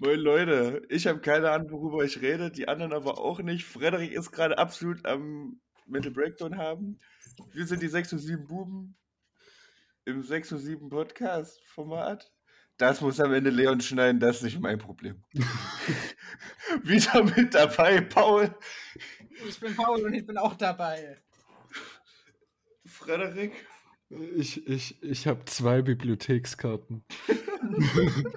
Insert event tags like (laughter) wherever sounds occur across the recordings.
Moin Leute, ich habe keine Ahnung, worüber ich rede, die anderen aber auch nicht. Frederik ist gerade absolut am Mental Breakdown haben. Wir sind die 6 und 7 Buben im 6 und 7 Podcast Format. Das muss am Ende Leon schneiden, das ist nicht mein Problem. (laughs) Wieder mit dabei, Paul. Ich bin Paul und ich bin auch dabei. Frederik. Ich, ich, ich habe zwei Bibliothekskarten. (laughs)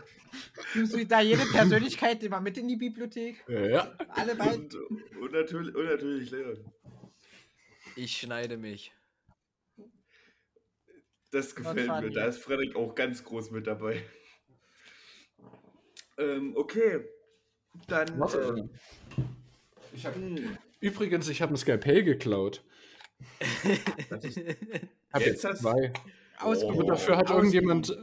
Nimmst du da jede Persönlichkeit immer mit in die Bibliothek? Ja. Alle beiden? Und, und, natürlich, und natürlich Leon. Ich schneide mich. Das gefällt mir. Da ist Frederik auch ganz groß mit dabei. Ähm, okay. Dann. Äh, ich hab, übrigens, ich habe ein Skalpell geklaut. (laughs) hab jetzt, jetzt zwei. Oh. dafür hat irgendjemand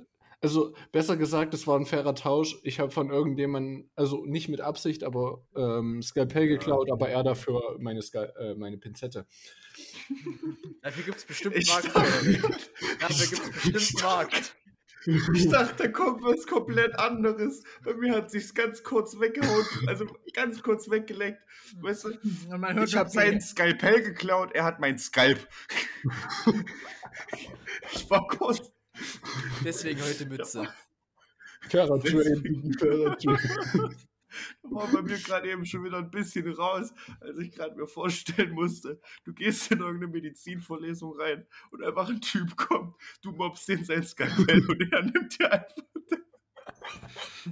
also besser gesagt, es war ein fairer Tausch. Ich habe von irgendjemandem, also nicht mit Absicht, aber ähm, Skalpell geklaut, aber er dafür meine, Skal äh, meine Pinzette. Dafür gibt es bestimmt einen Markt. Dafür gibt es bestimmt einen Markt. Ich (laughs) dachte, da kommt was komplett anderes. Bei mir hat sich's ganz kurz weggehauen, also ganz kurz weggeleckt. Weißt du, ich habe seinen Skalpell geklaut, er hat mein Skalp. ich war kurz Deswegen heute Mütze. Fairer Trade. (laughs) Da war bei mir gerade eben schon wieder ein bisschen raus, als ich gerade mir vorstellen musste, du gehst in irgendeine Medizinvorlesung rein und einfach ein Typ kommt, du mobst den sein Skalpell und er nimmt dir einfach.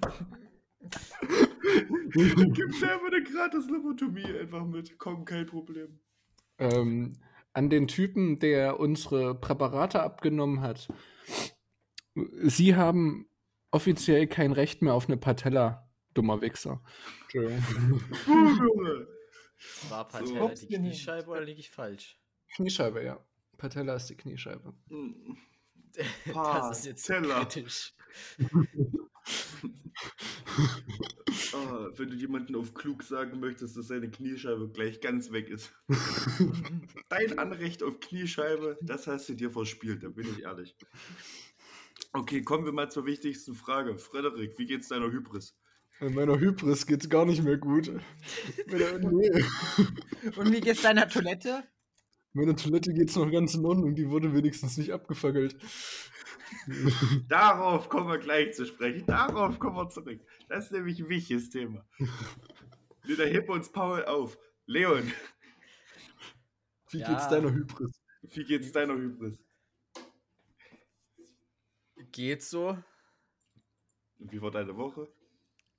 (laughs) Gib selber eine gratis Lobotomie einfach mit. Komm, kein Problem. Ähm, an den Typen, der unsere Präparate abgenommen hat, Sie haben offiziell kein Recht mehr auf eine Patella, dummer Wichser. (laughs) War Patella so, die Kniescheibe oder liege ich falsch? Kniescheibe, ja. Patella ist die Kniescheibe. (laughs) das ist jetzt Teller. kritisch. oh, (laughs) wenn du jemanden auf klug sagen möchtest, dass seine Kniescheibe gleich ganz weg ist. Dein Anrecht auf Kniescheibe, das hast du dir verspielt, da bin ich ehrlich. Okay, kommen wir mal zur wichtigsten Frage. Frederik, wie geht's deiner Hybris? In meiner Hybris geht's gar nicht mehr gut. Und wie geht's deiner Toilette? Meine Toilette geht's noch ganz in Ordnung, die wurde wenigstens nicht abgefackelt. Darauf kommen wir gleich zu sprechen. Darauf kommen wir zurück. Das ist nämlich ein wichtiges Thema. Wieder heb uns Paul auf. Leon. Wie ja. geht's deiner Hybris? Wie geht's deiner Hybris? Geht so. Und wie war deine Woche?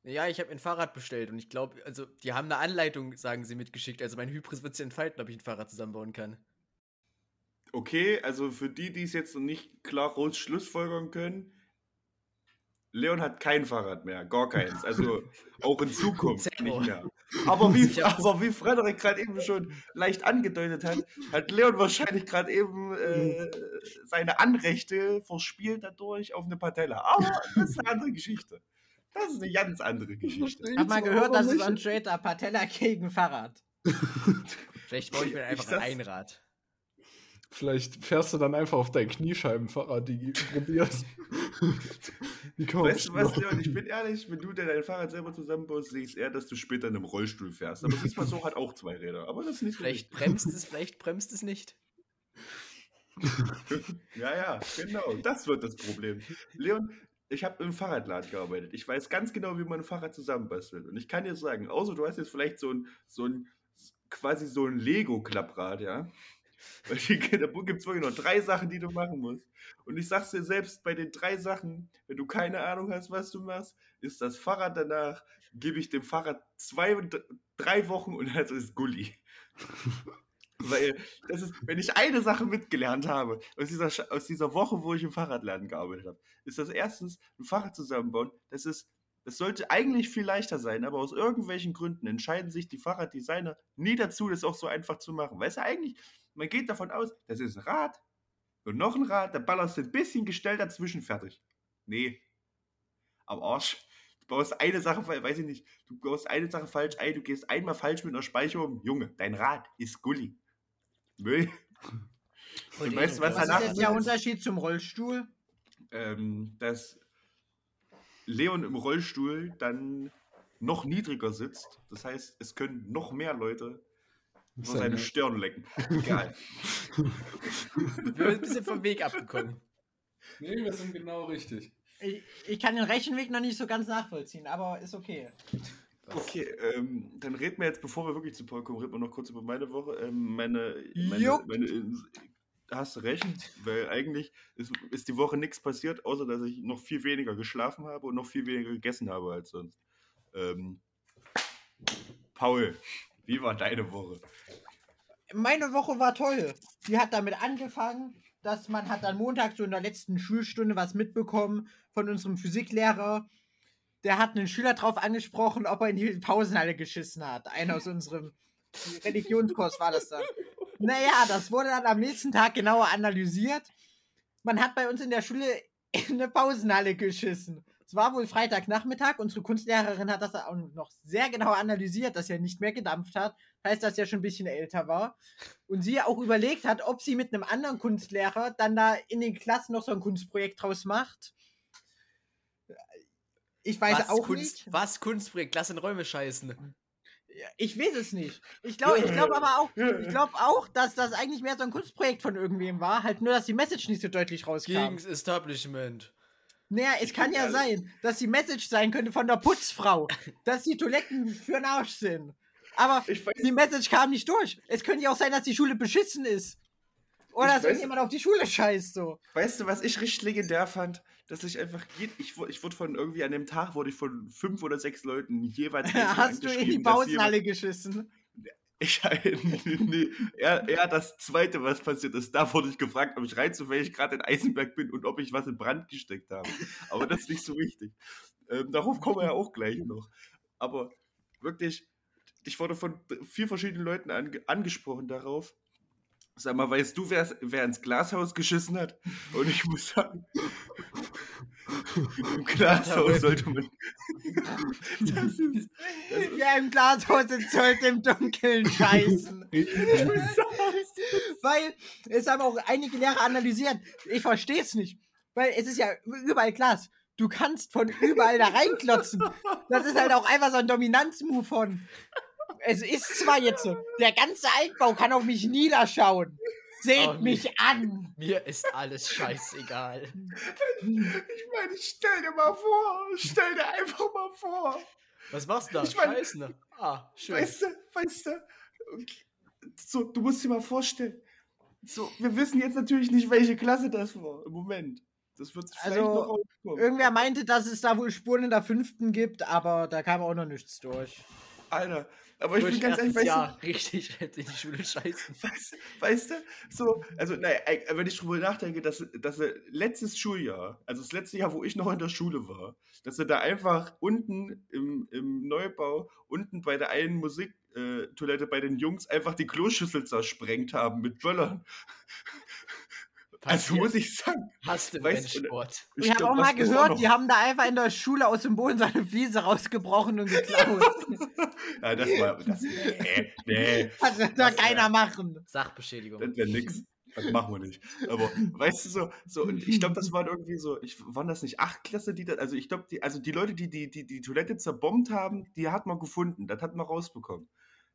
Ja, ich habe ein Fahrrad bestellt und ich glaube, also die haben eine Anleitung, sagen sie, mitgeschickt. Also mein Hybris wird sich entfalten, ob ich ein Fahrrad zusammenbauen kann. Okay, also für die, die es jetzt noch nicht klar raus Schlussfolgern können, Leon hat kein Fahrrad mehr, gar keins. Also (laughs) auch in Zukunft nicht mehr. Aber wie, (laughs) aber wie Frederik gerade eben schon leicht angedeutet hat, hat Leon wahrscheinlich gerade eben äh, seine Anrechte verspielt dadurch auf eine Patella. Aber das ist eine andere Geschichte. Das ist eine ganz andere Geschichte. Ich habe mal gehört, dass es ein Trader Patella gegen Fahrrad. (laughs) Vielleicht brauche ich mir einfach ein Rad. Vielleicht fährst du dann einfach auf dein Kniescheibenfahrrad, die probierst. (laughs) weißt du was, Leon, ich bin ehrlich, wenn du dein Fahrrad selber zusammenbaust, sehe ich eher, dass du später in einem Rollstuhl fährst. Aber diesmal so hat auch zwei Räder. Aber das ist nicht Vielleicht so bremst es, (laughs) vielleicht bremst es nicht. ja, ja, genau. Das wird das Problem. Leon, ich habe im Fahrradladen gearbeitet. Ich weiß ganz genau, wie man ein Fahrrad zusammenbastelt. Und ich kann dir sagen, außer du hast jetzt vielleicht so ein, so ein quasi so ein Lego-Klapprad, ja. (laughs) Weil da gibt es wirklich noch drei Sachen, die du machen musst. Und ich sag's dir selbst, bei den drei Sachen, wenn du keine Ahnung hast, was du machst, ist das Fahrrad danach, gebe ich dem Fahrrad zwei, drei Wochen und das ist Gulli. (laughs) Weil das ist, wenn ich eine Sache mitgelernt habe aus dieser, aus dieser Woche, wo ich im Fahrradladen gearbeitet habe, ist das erstens ein Fahrrad zusammenbauen. Das ist, das sollte eigentlich viel leichter sein, aber aus irgendwelchen Gründen entscheiden sich die Fahrraddesigner nie dazu, das auch so einfach zu machen. Weißt du, eigentlich, man geht davon aus, das ist ein Rad und noch ein Rad, da ballerst du ein bisschen Gestell dazwischen, fertig. Nee. Am Arsch. Du baust eine Sache, weiß ich nicht, du baust eine Sache falsch ein, du gehst einmal falsch mit einer Speicher um. Junge, dein Rad ist Gulli. Müll. Und weißt, was, was ist jetzt der Unterschied zum Rollstuhl? Ähm, das Leon im Rollstuhl dann noch niedriger sitzt. Das heißt, es können noch mehr Leute über Seine- seine Stirn lecken. (laughs) Egal. Wir sind ein bisschen vom Weg abgekommen. Nee, wir sind genau richtig. Ich, ich kann den Rechenweg noch nicht so ganz nachvollziehen, aber ist okay. Okay, ähm, dann reden wir jetzt, bevor wir wirklich zu Paul kommen, reden wir noch kurz über meine Woche. Ähm, meine, meine, meine, hast du recht, weil eigentlich ist, ist die Woche nichts passiert, außer dass ich noch viel weniger geschlafen habe und noch viel weniger gegessen habe als sonst. Ähm, Paul, wie war deine Woche? Meine Woche war toll. Die hat damit angefangen, dass man hat dann Montag so in der letzten Schulstunde was mitbekommen von unserem Physiklehrer. Der hat einen Schüler drauf angesprochen, ob er in die Pausenhalle geschissen hat. Einer aus unserem Religionskurs war das dann. Naja, das wurde dann am nächsten Tag genauer analysiert. Man hat bei uns in der Schule in eine Pausenhalle geschissen. Es war wohl Freitagnachmittag. Unsere Kunstlehrerin hat das auch noch sehr genau analysiert, dass er nicht mehr gedampft hat. Heißt, dass er schon ein bisschen älter war. Und sie auch überlegt hat, ob sie mit einem anderen Kunstlehrer dann da in den Klassen noch so ein Kunstprojekt draus macht. Ich weiß was, auch Kunst, nicht. was Kunstprojekt? Lass in Räume scheißen. Ich weiß es nicht. Ich glaube ich glaub aber auch, ich glaube auch, dass das eigentlich mehr so ein Kunstprojekt von irgendwem war. Halt nur, dass die Message nicht so deutlich rauskam. Gegens Establishment. Naja, es kann ja sein, dass die Message sein könnte von der Putzfrau, (laughs) dass die Toiletten für den Arsch sind. Aber die Message kam nicht durch. Es könnte ja auch sein, dass die Schule beschissen ist. Oder Ich dass irgendjemand auf die Schule scheißt, so. weißt du, was ich richtig legendär fand? Dass ich einfach, je, ich, ich wurde von irgendwie an dem Tag, wurde ich von fünf oder sechs Leuten jeweils (laughs) Hast du in die Pausenhalle geschissen? Ich, (laughs) nee, eher, eher das Zweite, was passiert ist. Da wurde ich gefragt, ob ich rein zufällig gerade in Eisenberg bin und ob ich was in Brand gesteckt habe. Aber das ist nicht so wichtig. Ähm, darauf kommen wir ja auch gleich noch. Aber wirklich, ich wurde von vier verschiedenen Leuten ange angesprochen darauf. Sag mal, weißt du, wer's- wer ins Glashaus geschissen hat? Und ich muss sagen, im Glashaus sollte man. Das ist, Wer im Glashaus sollte im Dunkeln scheißen. (laughs) Weil es haben auch einige Lehrer analysiert. Ich verstehe es nicht. Weil es ist ja überall Glas. Du kannst von überall da reinklotzen. Das ist halt auch einfach so ein Dominanzmove von. Es ist zwar jetzt so, der ganze Altbau kann auf mich niederschauen. Seht Oh, nee. mich an. Mir ist alles scheißegal. Ich meine, stell dir mal vor, stell dir einfach mal vor. Was machst du da? Ich mein- Scheißen. ne? Ah, schön. Weißt du, weißt du, so, du musst dir mal vorstellen, so, wir wissen jetzt natürlich nicht, welche Klasse das war im Moment. Das wird vielleicht Also, noch rauskommen. Irgendwer meinte, dass es da wohl Spuren in der fünften gibt, aber da kam auch noch nichts durch. Alter, aber ich bin ganz ehrlich, weißt Jahr richtig (laughs) in die Schule scheißen. weißt, weißt du, so, also, naja, wenn ich drüber nachdenke, dass, dass er letztes Schuljahr, also das letzte Jahr, wo ich noch in der Schule war, dass sie da einfach unten im, im Neubau, unten bei der einen Musiktoilette Toilette bei den Jungs einfach die Kloschüssel zersprengt haben mit Böllern. Also muss ich sagen, Hast du weißt Rennsport. Ich habe auch das- mal das gehört, noch- die haben da einfach in der Schule aus dem Boden seine Fliese rausgebrochen und geklaut. (laughs) Ja, das war. Das, (laughs) nee, nee, Das wär- keiner machen. Sachbeschädigung. das wäre nix. Das machen wir nicht. Aber weißt du so, so und ich glaube, das waren irgendwie so, ich, waren das nicht acht Klasse, die da, also ich glaube, die, also die Leute, die die, die die Toilette zerbombt haben, die hat man gefunden, das hat man rausbekommen.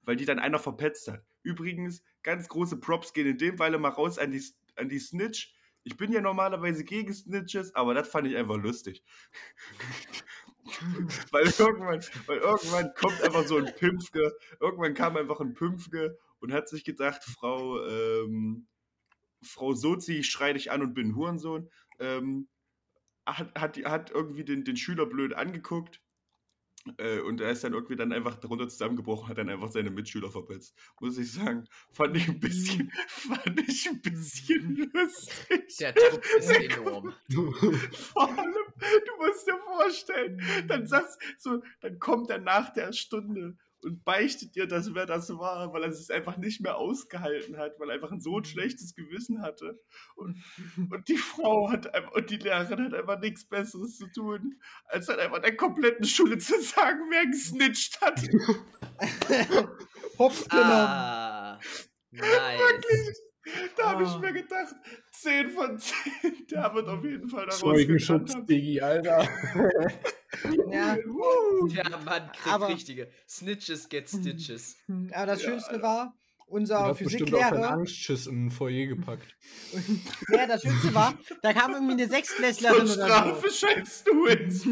Weil die dann einer verpetzt hat. Übrigens, ganz große Props gehen in dem Falle mal raus an die, an die Snitch. Ich bin ja normalerweise gegen Snitches, aber das fand ich einfach lustig. (laughs) weil, irgendwann, weil irgendwann kommt einfach so ein Pimpfke, irgendwann kam einfach ein Pimpfke und hat sich gedacht, Frau, ähm, Frau Sozi, ich schrei dich an und bin ein Hurensohn, ähm, hat, hat, hat irgendwie den, den Schüler blöd angeguckt äh, und er ist dann irgendwie dann einfach darunter zusammengebrochen, hat dann einfach seine Mitschüler verpetzt. Muss ich sagen, fand ich ein bisschen, (laughs) fand ich ein bisschen lustig. Der Druck ist enorm. (laughs) Vor allem, du musst dir vorstellen, dann sagst so, dann kommt er nach der Stunde und beichtet dir, dass wer das war, weil er es einfach nicht mehr ausgehalten hat, weil er einfach ein so ein schlechtes Gewissen hatte. Und, (laughs) und die Frau hat einfach, und die Lehrerin hat einfach nichts Besseres zu tun, als dann einfach der kompletten Schule zu sagen, wer gesnitcht hat. (laughs) Hops genommen. Ah, nice. Da habe ich Ah. mir gedacht, 10 von 10. (laughs) Der wird auf jeden Fall daraus Zeugenschutz. Diggi, Alter. (laughs) Ja. Der Mann kriegt Aber- richtige Snitches get Stitches. (laughs) Aber das Ja, Schönste war, unser Der hat bestimmt auch einen Physiklehrer. Angstschiss in ein Foyer (laughs) gepackt. Ja, das Schönste war, da kam irgendwie eine Sechstklässlerin Zur Strafe scheißt du ins. (laughs) so.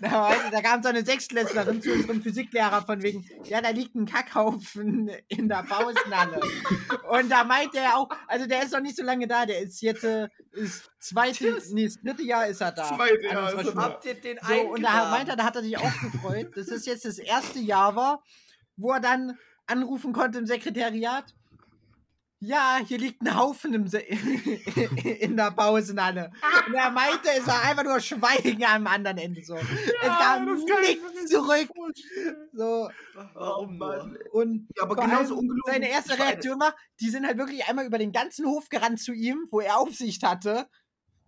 da, da kam so eine Sechstklässlerin zu unserem Physiklehrer von wegen, ja, da liegt ein Kackhaufen in der Pausenhalle. Und da meinte er auch, also der ist noch nicht so lange da, der ist jetzt äh, ist zweite, nee, das dritte Jahr ist er da. Zweite Jahr ist er da. Habt ihr den So, und da meinte er, da hat er sich auch gefreut, dass es jetzt das erste Jahr war, wo er dann anrufen konnte im Sekretariat. Ja, hier liegt ein Haufen im Se (laughs) in der Pausenhalle. Und er meinte, es war einfach nur Schweigen am anderen Ende so. es kam nichts zurück. So, Warum Oh Mann. und Ja, aber genauso ungelogen. seine erste Reaktion war, die sind halt wirklich einmal über den ganzen Hof gerannt zu ihm, wo er Aufsicht hatte,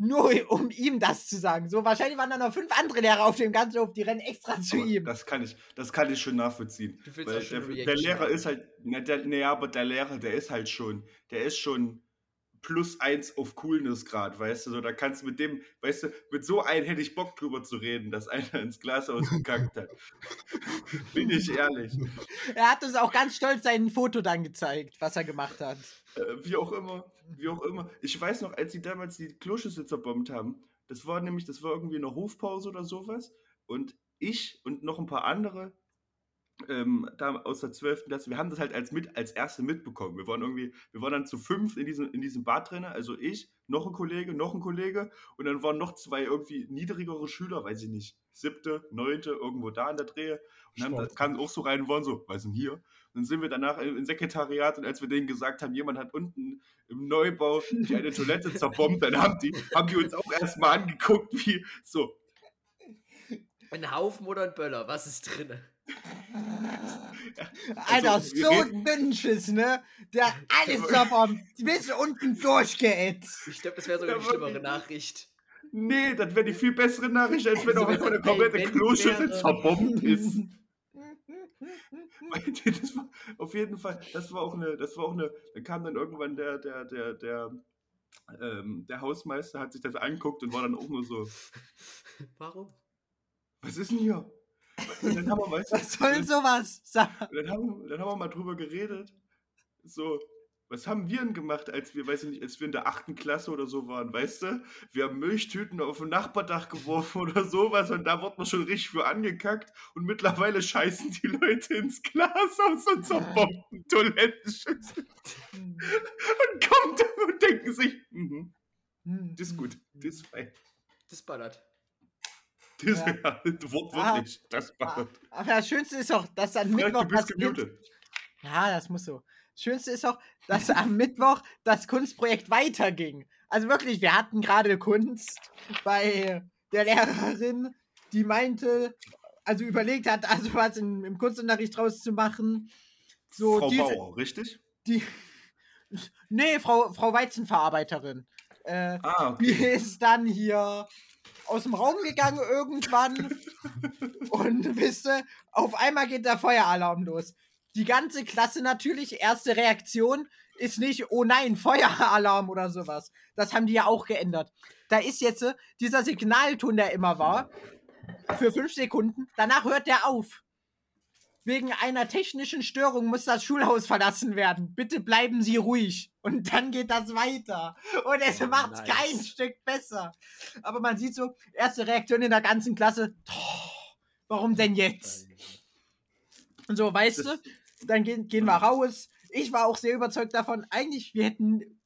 nur um ihm das zu sagen. So, wahrscheinlich waren da noch fünf andere Lehrer auf dem ganzen Hof, die rennen extra zu Aber ihm. Das kann ich, das kann ich schon nachvollziehen. Du willst Weil der, der Lehrer ist halt, na, der, nee, aber der Lehrer, der ist halt schon, der ist schon plus eins auf Coolness grad, weißt du, so, da kannst du mit dem, weißt du, mit so einem hätte ich Bock drüber zu reden, dass einer ins Glas ausgekackt hat. (laughs) Bin ich ehrlich. Er hat uns auch ganz stolz sein Foto dann gezeigt, was er gemacht hat. Äh, wie auch immer, wie auch immer. Ich weiß noch, als sie damals die Kloschüssel zerbombt haben, das war nämlich, das war irgendwie eine Hofpause oder sowas. Und ich und noch ein paar andere ähm, da aus der 12. Klasse, wir haben das halt als, mit, als Erste mitbekommen. Wir waren irgendwie, wir waren dann zu fünf in diesem, in diesem Bad drin, also ich, noch ein Kollege, noch ein Kollege und dann waren noch zwei irgendwie niedrigere Schüler, weiß ich nicht, siebte, neunte, irgendwo da in der Drehe. Und dann Schwarz. kamen auch so rein waren so, was ist denn hier? Und dann sind wir danach im Sekretariat und als wir denen gesagt haben, jemand hat unten im Neubau die eine Toilette (laughs) zerbombt, dann haben die, haben die uns auch erstmal angeguckt, wie so, Ein Haufen oder ein Böller? Was ist drinne? Alter, Also, so ein Dünnschiss, ne? Der alles davon bis unten durchgeätzt. Ich glaube, das wäre sogar die schlimmere. Nachricht. Nee, das wäre die viel bessere Nachricht, als wenn Also, auch einfach eine komplette wenn Kloschüssel wäre- zerbombt ist. (laughs) Das war auf jeden Fall, das war auch eine, das war auch eine, da kam dann irgendwann der, der, der, der, ähm, der Hausmeister hat sich das angeguckt und war dann auch nur so, Warum? was ist denn hier? Und dann haben wir, weißt Was soll denn sowas? Dann haben, dann haben wir mal drüber geredet. So, was haben wir denn gemacht, als wir, weiß ich nicht, als wir in der achten Klasse oder so waren, weißt du? Wir haben Milchtüten auf ein Nachbardach geworfen (laughs) oder sowas und da wurde man schon richtig für angekackt und mittlerweile scheißen die Leute ins Glas aus und zerbomben Toilettenschüssel und kommen da und denken sich, mhm, das ist gut, das ist fein. Das ballert. Das Ja. ja. (laughs) wortwörtlich, das Ah, macht. Aber das Schönste ist doch, dass Frank, Mittwoch passiert. gemutet. Ja, das muss so. Schönste ist auch, dass am Mittwoch das Kunstprojekt weiterging. Also wirklich, wir hatten gerade Kunst bei der Lehrerin, die meinte, also überlegt hat, also was in, im Kunstunterricht draus zu machen. So Frau diese, Bauer, richtig? die. Nee, Frau, Frau Weizenverarbeiterin. Äh, Ah, die okay. ist dann hier aus dem Raum gegangen irgendwann (laughs) und wisst ihr, auf einmal geht der Feueralarm los. Die ganze Klasse natürlich, erste Reaktion ist nicht, oh nein, Feueralarm oder sowas. Das haben die ja auch geändert. Da ist jetzt äh, dieser Signalton, der immer war, für fünf Sekunden, danach hört der auf. Wegen einer technischen Störung muss das Schulhaus verlassen werden. Bitte bleiben Sie ruhig. Und dann geht das weiter. Und es Oh, macht nice. kein Stück besser. Aber man sieht so, erste Reaktion in der ganzen Klasse. "Oh, Warum denn jetzt? Und so, weißt Das- du, dann gehen, gehen wir raus. Ich war auch sehr überzeugt davon. Eigentlich, wir hätten,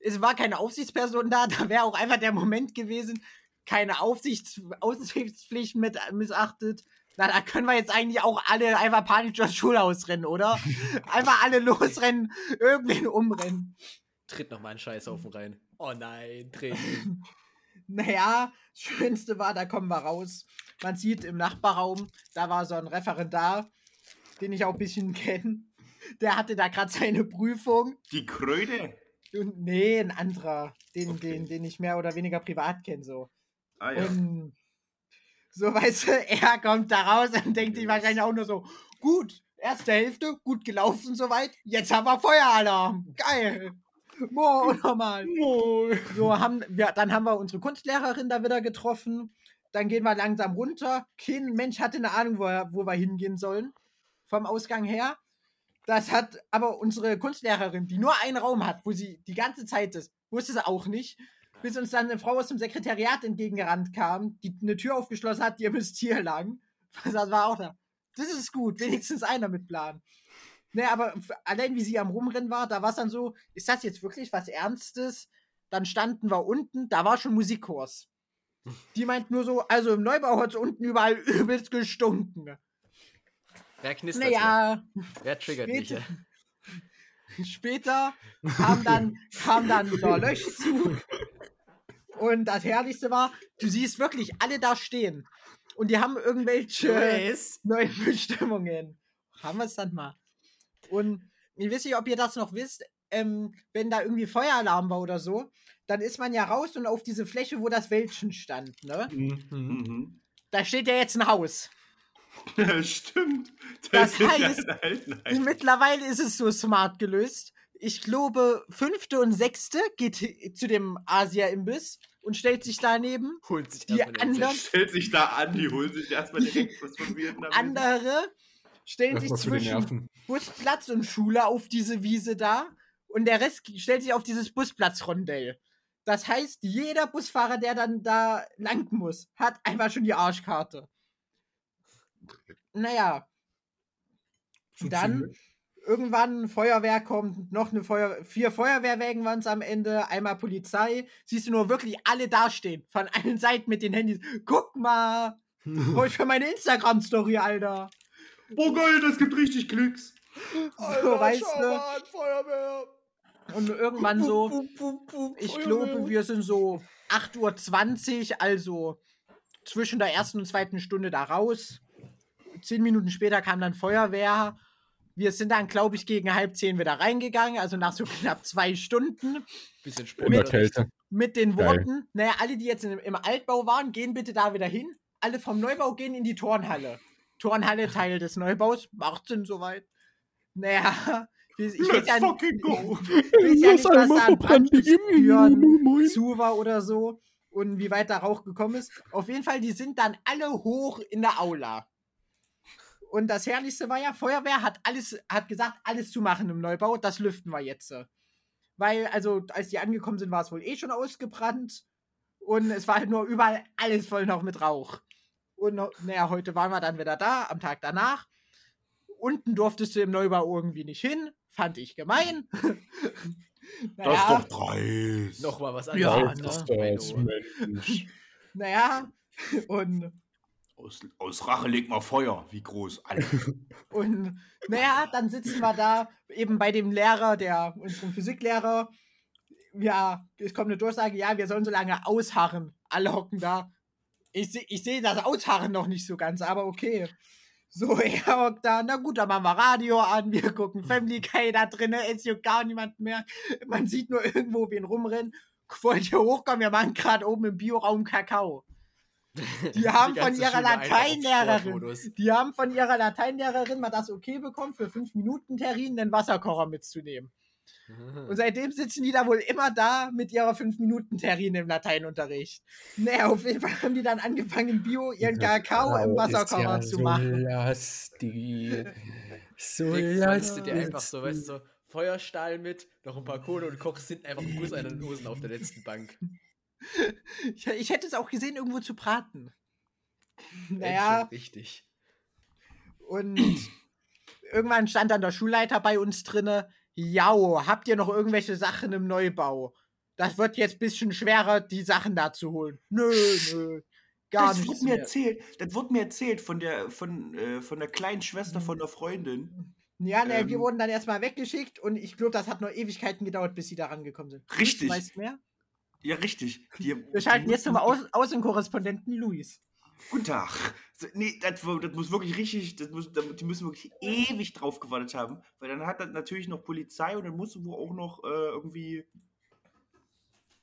es war keine Aufsichtsperson da, da wäre auch einfach der Moment gewesen, keine Aufsichts, Aufsichtspflicht mit, missachtet. Na, da können wir jetzt eigentlich auch alle einfach panisch durchs Schulhaus rennen, oder? (laughs) Einfach alle losrennen, irgendwen umrennen. Tritt noch mal einen Scheißhaufen rein. Oh nein, tritt. (laughs) Naja, das Schönste war, da kommen wir raus. Man sieht im Nachbarraum, da war so ein Referendar, den ich auch ein bisschen (laughs) kenne. Der hatte da gerade seine Prüfung. Die Kröte? Und, nee, ein anderer, den, Okay. den, den ich mehr oder weniger privat kenne. So. Ah ja. Und so, weißt du, (laughs) er kommt da raus und denkt sich wahrscheinlich auch nur so, gut, erste Hälfte, gut gelaufen soweit, jetzt haben wir Feueralarm. Geil. Mo, nochmal. So, haben wir, dann haben wir unsere Kunstlehrerin da wieder getroffen. Dann gehen wir langsam runter. Kein Mensch hatte eine Ahnung, wo, wo wir hingehen sollen. Vom Ausgang her. Das hat aber unsere Kunstlehrerin, die nur einen Raum hat, wo sie die ganze Zeit ist, wusste sie auch nicht. Bis uns dann eine Frau aus dem Sekretariat entgegengerannt kam, die eine Tür aufgeschlossen hat, ihr müsst hier lang. (laughs) Das war auch da. Das ist gut, wenigstens einer mit Plan. Ne, aber allein wie sie am Rumrennen war, da war es dann so, ist das jetzt wirklich was Ernstes? Dann standen wir unten, da war schon Musikkurs. Die meint nur so, also im Neubau hat es unten überall (laughs) übelst gestunken. Wer knistert hier? Naja, Wer triggert mich? später- hier? (laughs) später kam dann, kam dann der Löschzug. Und das Herrlichste war, du siehst wirklich alle da stehen. Und die haben irgendwelche Luis? neuen Bestimmungen. Haben wir es dann mal. Und ich weiß nicht, ob ihr das noch wisst, ähm, wenn da irgendwie Feueralarm war oder so, dann ist man ja raus und auf diese Fläche, wo das Wäldchen stand, ne? Mhm. Mhm. Da steht ja jetzt ein Haus. (laughs) Stimmt. Das ist ja heißt, ein Altenheim. Mittlerweile ist es so smart gelöst. Ich glaube, fünfte und sechste geht zu dem Asia-Imbiss und stellt sich daneben. Holt sich Die anderen- (laughs) stellt sich da an, die holen sich erstmal direkt was von Vietnam. Andere stellen sich zwischen. Busplatz und Schule auf diese Wiese da und der Rest stellt sich auf dieses Busplatzrondell. Das heißt, jeder Busfahrer, der dann da lang muss, hat einfach schon die Arschkarte. Naja, So dann ziemlich. irgendwann Feuerwehr kommt, noch eine Feuer vier Feuerwehrwägen waren es am Ende, einmal Polizei. Siehst du nur wirklich alle dastehen, von allen Seiten mit den Handys. Guck mal, (laughs) hol ich für meine Instagram-Story, Alter. Oh geil, das gibt richtig Klicks. so, weißt du? Feuerwehr! Und irgendwann so, ich glaube, wir sind so 8.20 Uhr, also zwischen der ersten und zweiten Stunde da raus. Zehn Minuten später kam dann Feuerwehr. Wir sind dann, glaube ich, gegen halb zehn wieder reingegangen, also nach so knapp zwei Stunden. Bisschen der Sport. Kälte. mit den Geil. Worten, naja, alle, die jetzt im, im Altbau waren, gehen bitte da wieder hin. Alle vom Neubau gehen in die Turnhalle. Turnhalle Teil des Neubaus, macht Sinn soweit. Naja, ich, ich will Let's ja, fucking go. ich weiß ja nicht, was da Moin. zu war oder so und wie weit da Rauch gekommen ist. Auf jeden Fall, die sind dann alle hoch in der Aula. Und das Herrlichste war ja, Feuerwehr hat alles, hat gesagt, alles zu machen im Neubau, das lüften wir jetzt. Weil, also, als die angekommen sind, war es wohl eh schon ausgebrannt. Und es war halt nur überall alles voll noch mit Rauch. Und naja, heute waren wir dann wieder da, am Tag danach. Unten durftest du im Neubau irgendwie nicht hin. Fand ich gemein. (laughs) Das ist doch dreist. Nochmal was Ja, anderes. ne? Das ist Menno. das, Mensch. (laughs) Naja, und Aus, aus Rache legt mal Feuer. Wie groß? (laughs) Und naja, dann sitzen wir da eben bei dem Lehrer, der unserem Physiklehrer. Ja, es kommt eine Durchsage, ja, wir sollen so lange ausharren. Alle hocken da. Ich, ich sehe das Ausharren noch nicht so ganz, aber okay. So, (laughs) er hockt da, na gut, dann machen wir Radio an, wir gucken Family Guy da drinnen, es juckt gar niemand mehr. Man sieht nur irgendwo wen rumrennen. Wollt ihr hochkommen, wir machen gerade oben im Bioraum Kakao. (laughs) Die haben von ganze ihrer Lateinlehrerin, die haben von ihrer Lateinlehrerin mal das okay bekommen, für fünf Minuten Terrin den Wasserkocher mitzunehmen. Und (laughs) seitdem sitzen die da wohl immer da mit ihrer fünf Minuten Terrine im Lateinunterricht. Naja, auf jeden Fall haben die dann angefangen, im Bio ihren Kakao im Wasserkocher zu machen. Lastig. So du dir einfach so, weißt du, so Feuerstahl mit, noch ein paar Kohle und kochst hinten einfach einen Guss an den Hosen auf der letzten Bank. Ich, ich hätte es auch gesehen, irgendwo zu braten. Mensch, Naja, Richtig. und irgendwann stand dann der Schulleiter bei uns drinne. Jau, habt ihr noch irgendwelche Sachen im Neubau? Das wird jetzt ein bisschen schwerer, die Sachen da zu holen. Nö, nö. Gar das nicht. wurde mir erzählt. Das wurde mir erzählt von der, von, äh, von der kleinen Schwester von der Freundin. Ja, ne, wir Ähm. wurden dann erstmal weggeschickt und ich glaube, das hat noch Ewigkeiten gedauert, bis sie da rangekommen sind. Richtig. Du weißt mehr? Ja, richtig. Die, Wir schalten jetzt zum mussten- Au Außenkorrespondenten Luis. Guten Tag. Nee, das, das muss wirklich richtig, das muss, die müssen wirklich ewig drauf gewartet haben, weil dann hat das natürlich noch Polizei und dann musste wohl auch noch äh, irgendwie,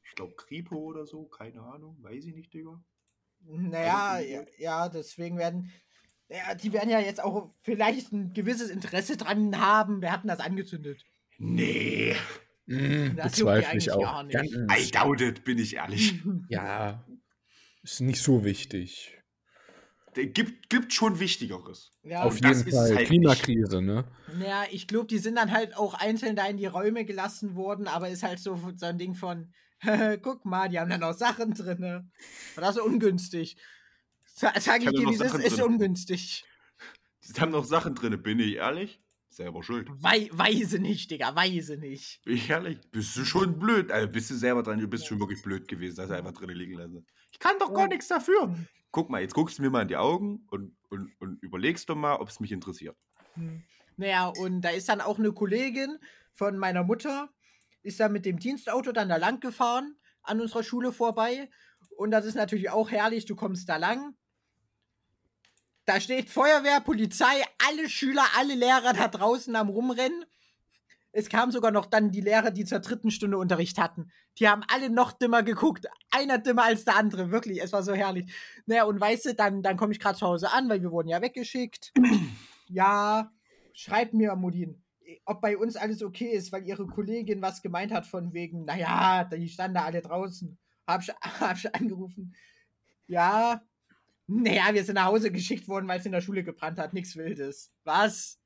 ich glaube, Kripo oder so, keine Ahnung, weiß ich nicht, Digga. Naja, Also, ja, ja, deswegen werden. Ja, die werden ja jetzt auch vielleicht ein gewisses Interesse dran haben. Wir hatten das angezündet. Nee. Mm, Das juckt die bezweifle ich eigentlich auch. gar nicht. I Ganz, doubt it, bin ich ehrlich. (laughs) ja, ist nicht so wichtig. Der gibt, gibt schon Wichtigeres. Ja, Auf jeden Fall. halt Klimakrise, ne? Naja, ich glaube, die sind dann halt auch einzeln da in die Räume gelassen worden, aber ist halt so, so ein Ding von, (laughs) guck mal, die haben dann auch Sachen drin. Ne? Das ist ungünstig. Sa sag ich haben dir, noch wie es ist, Sachen ist drin. ungünstig. Die haben noch Sachen drin, bin ich ehrlich? Selber schuld. Wei weise nicht, Digga, weise nicht. Ich ehrlich? Bist du schon blöd? Also bist du selber dran, du bist schon wirklich blöd gewesen, dass er einfach drin liegen lassen. Ich kann doch gar Ja. nichts dafür. Guck mal, jetzt guckst du mir mal in die Augen und, und, und überlegst doch mal, ob es mich interessiert. Hm. Naja, und da ist dann auch eine Kollegin von meiner Mutter, ist dann mit dem Dienstauto dann da lang gefahren, an unserer Schule vorbei. Und das ist natürlich auch herrlich, du kommst da lang. Da steht Feuerwehr, Polizei, alle Schüler, alle Lehrer da draußen am Rumrennen. Es kam sogar noch dann die Lehrer, die zur dritten Stunde Unterricht hatten. Die haben alle noch dimmer geguckt. Einer dimmer als der andere. Wirklich, es war so herrlich. Naja, und weißt du, dann, dann komme ich gerade zu Hause an, weil wir wurden ja weggeschickt. (clears throat) ja, schreib mir, Modin, ob bei uns alles okay ist, weil ihre Kollegin was gemeint hat von wegen, naja, die standen da alle draußen. Hab ich, (laughs) hab ich angerufen. Ja, naja, wir sind nach Hause geschickt worden, weil es in der Schule gebrannt hat. Nichts Wildes. Was?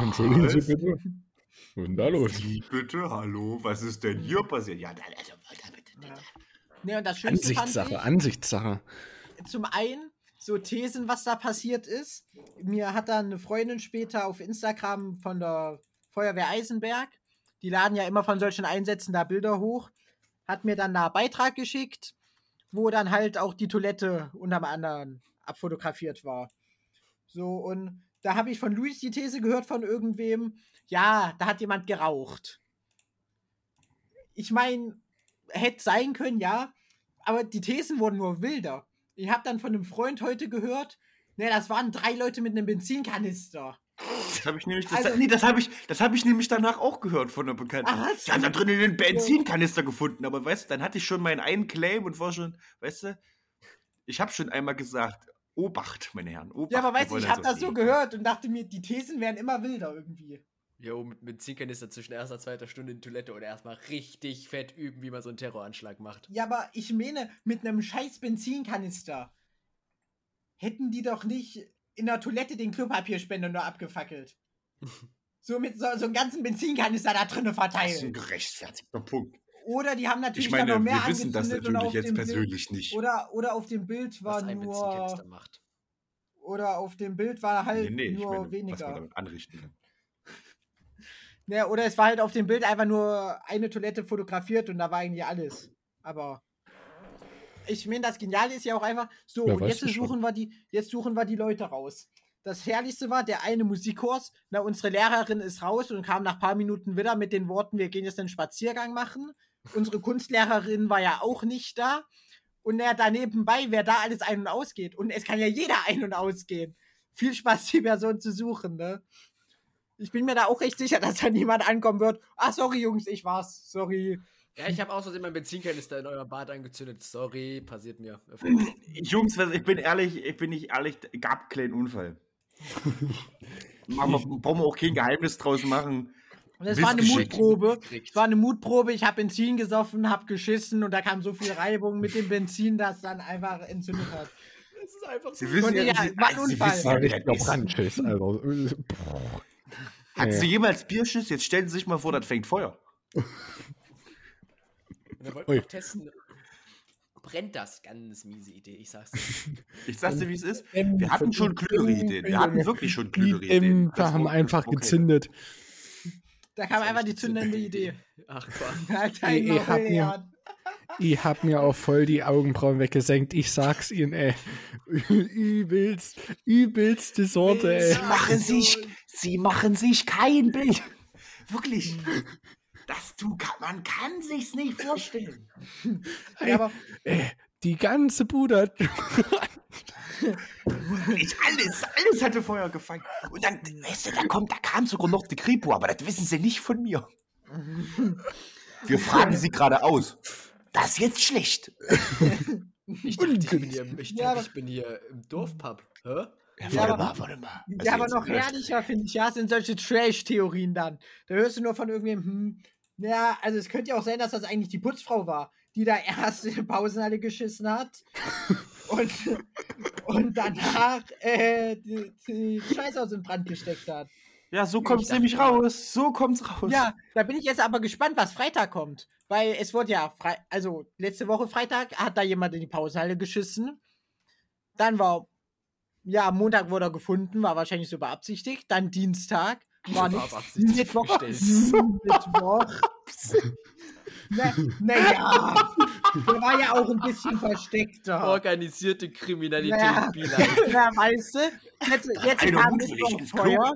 Entschuldigen Sie Was? bitte. Was ist denn da los? Wie bitte? Hallo? Was ist denn hier passiert? Ja, da, also, Ja. Nee, und das Schönste fand Ansichtssache, ich, Ansichtssache. zum einen so Thesen, was da passiert ist. Mir hat dann eine Freundin später auf Instagram von der Feuerwehr Eisenberg, die laden ja immer von solchen Einsätzen da Bilder hoch, hat mir dann da einen Beitrag geschickt, wo dann halt auch die Toilette unterm anderen abfotografiert war. So, und da habe ich von Luis die These gehört von irgendwem, ja, da hat jemand geraucht. Ich meine, hätte sein können, ja, aber die Thesen wurden nur wilder. Ich habe dann von einem Freund heute gehört, ne, das waren drei Leute mit einem Benzinkanister. Das habe ich nämlich, das, Also- nee, das habe ich, das habe ich nämlich danach auch gehört von einer Bekannten. Ach, was? Die haben da drinnen den Benzinkanister gefunden, aber weißt du, dann hatte ich schon meinen einen Claim und war schon, weißt du, ich habe schon einmal gesagt, Obacht, meine Herren, Obacht. Ja, aber weißt du, ich habe das so gehört und dachte mir, die Thesen werden immer wilder irgendwie. Jo, mit Benzinkanister zwischen erster und zweiter Stunde in die Toilette oder erstmal richtig fett üben, wie man so einen Terroranschlag macht. Ja, aber ich meine, mit einem scheiß Benzinkanister hätten die doch nicht in der Toilette den Klopapierspender nur abgefackelt. (laughs) so mit so, so einem ganzen Benzinkanister da drinnen Das ist ein verteilt. gerechtfertigter Punkt. Oder die haben natürlich Ich dann noch meine, mehr wir wissen das natürlich jetzt persönlich nicht. Bild, oder, oder auf dem Bild war Was ein Benzinkanister nur macht. oder auf dem Bild war halt nee, nee, ich nur meine, was man weniger. damit anrichten kann. (laughs) Ja, oder es war halt auf dem Bild einfach nur eine Toilette fotografiert und da war eigentlich alles. Aber ich meine, das Geniale ist ja auch einfach, so, Ja, jetzt schon. suchen, wir die, jetzt suchen wir die Leute raus. Das Herrlichste war, der eine Musikkurs, na, unsere Lehrerin ist raus und kam nach ein paar Minuten wieder mit den Worten, wir gehen jetzt einen Spaziergang machen. Unsere Kunstlehrerin war ja auch nicht da. Und na, da nebenbei, wer da alles ein- und ausgeht. Und es kann ja jeder ein- und ausgehen. Viel Spaß, die Person zu suchen, ne? Ich bin mir da auch recht sicher, dass da niemand ankommen wird. Ah, sorry, Jungs, ich war's. Sorry. Ja, ich habe aus Versehen meinen Benzinkanister in euer Bad angezündet. Sorry, passiert mir. (laughs) Jungs, was- ich bin ehrlich, ich bin nicht ehrlich, gab einen kleinen Unfall. (laughs) Machen wir, brauchen wir auch kein Geheimnis draus machen. Und es war eine. Mutprobe. Es war eine Mutprobe. Ich habe Benzin gesoffen, habe geschissen und da kam so viel Reibung mit dem Benzin, dass dann einfach entzündet hat. Das ist einfach Sie so. wissen Und ja, ja, Sie, war ein Sie Unfall. wissen War ja, ist. Brandschiss. Boah. Hatten Ja. Sie jemals Bierschiss? Jetzt stellen Sie sich mal vor, das fängt Feuer. Dann wollten Ui. wir noch testen. Brennt das? Ganz miese Idee, ich sag's dir. (laughs) Ich sag's dir, wie es ist. Wir hatten schon klügere Ideen. Wir hatten wirklich schon klügere Ideen. Das haben einfach okay. gezündet. Da kam einfach die zündende Idee. Ach Gott. Alter, Ich- ich hab mir-. (laughs) Ich hab mir auch voll die Augenbrauen weggesenkt. Ich sag's Ihnen, ey. (laughs) Übelst, übelste Sorte, ey. Sie machen sich- Sie machen sich kein Bild. Wirklich. Das du kann, man kann sich's nicht (laughs) vorstellen. Ey, Ja, aber ey, die ganze Bude hat (laughs) Ich alles, alles hatte Feuer gefangen. Und dann, weißt du, da kommt, da kam sogar noch die Kripo, aber das wissen sie nicht von mir. Wir fragen sie gerade aus. Das ist jetzt schlecht. (laughs) Ich dachte, ich bin hier, im- ich, Ja, dachte, ich bin hier im Dorfpub. Hä? Ja, warte aber- mal, warte mal. Ja, aber Also noch jetzt- herrlicher finde ich, ja, sind solche Trash-Theorien dann. Da hörst du nur von irgendwem, hm, Ja, also es könnte ja auch sein, dass das eigentlich die Putzfrau war, die da erst in der Pausenhalle geschissen hat (laughs) und, und danach äh, die, die Scheißhaus in Brand gesteckt hat. Ja, so kommt's dachte nämlich raus. So kommt's raus. Ja, da bin ich jetzt aber gespannt, was Freitag kommt. Weil es wurde ja, Fre also letzte Woche Freitag hat da jemand in die Pausenhalle geschissen. Dann war, ja, am Montag wurde er gefunden, war wahrscheinlich so beabsichtigt. Dann Dienstag beabsichtigt Mittwoch. Mittwoch. Na, naja, der war ja auch ein bisschen versteckter. Organisierte Kriminalität, Ja. Bila. Ja, weißt du, jetzt, jetzt kam Mittwoch Feuer.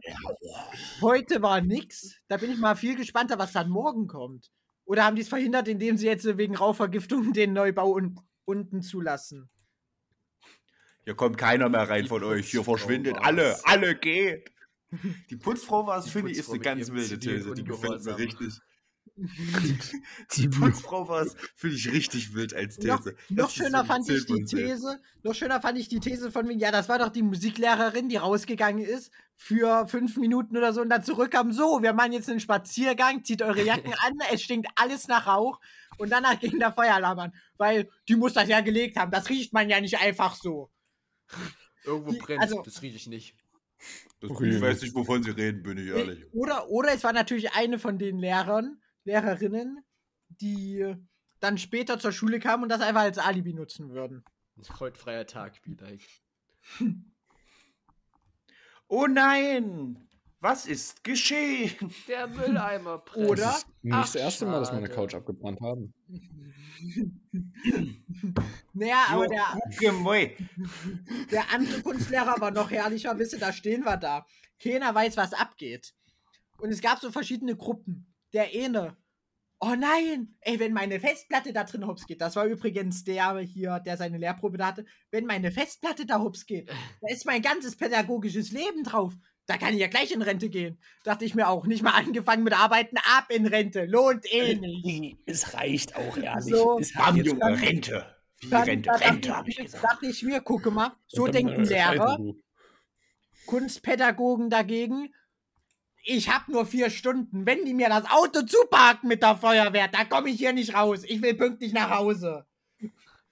Heute war nix. Da bin ich mal viel gespannter, was dann morgen kommt. Oder haben die es verhindert, indem sie jetzt wegen Rauchvergiftung den Neubau un unten zulassen? Hier kommt keiner mehr rein Die von euch. Hier verschwindet alle. Alle geht. (laughs) Die Putzfrau war es, Die finde ich, ist eine ganz wilde These. Die gefällt mir richtig. (laughs) Die Putzfrau war es, finde ich richtig wild als These. Noch, noch schöner so fand ich die 10 von 10. These, noch schöner fand ich die These von wegen, ja, das war doch die Musiklehrerin, die rausgegangen ist für fünf Minuten oder so und dann zurückkam, so, wir machen jetzt einen Spaziergang, zieht eure Jacken an, es stinkt alles nach Rauch und danach ging der Feueralarm an, weil die muss das ja gelegt haben, das riecht man ja nicht einfach so. Irgendwo Die- brennt, also- das rieche ich nicht. Das, Okay. ich weiß nicht, wovon sie reden, bin ich ehrlich. Oder, oder es war natürlich eine von den Lehrern, Lehrerinnen, die dann später zur Schule kamen und das einfach als Alibi nutzen würden. Heute freier Tag, Bila. (laughs) Oh nein! Was ist geschehen? Der Mülleimer (laughs) brennt. Oder? Das ist nicht Ach, das erste Mal, dass meine schade. Couch abgebrannt haben. (laughs) Naja, aber der. (laughs) Der andere Kunstlehrer war noch herrlicher, wisst ihr, da stehen wir da. Keiner weiß, was abgeht. Und es gab so verschiedene Gruppen. Der eine, oh nein, ey, wenn meine Festplatte da drin hops geht, das war übrigens der hier, der seine Lehrprobe da hatte, wenn meine Festplatte da hops geht, da ist mein ganzes pädagogisches Leben drauf. Da kann ich ja gleich in Rente gehen. Dachte ich mir auch. Nicht mal angefangen mit Arbeiten, ab in Rente. Lohnt eh nicht. Es reicht auch, ehrlich. So. es jetzt Junge, Rente. Wie Dann- Rente? da Rente, dachte, hab ich gesagt. dachte ich mir, gucke mal, so dann denken Lehrer. Kunstpädagogen dagegen, ich habe nur vier Stunden. Wenn die mir das Auto zuparken mit der Feuerwehr, da komme ich hier nicht raus. Ich will pünktlich nach Hause.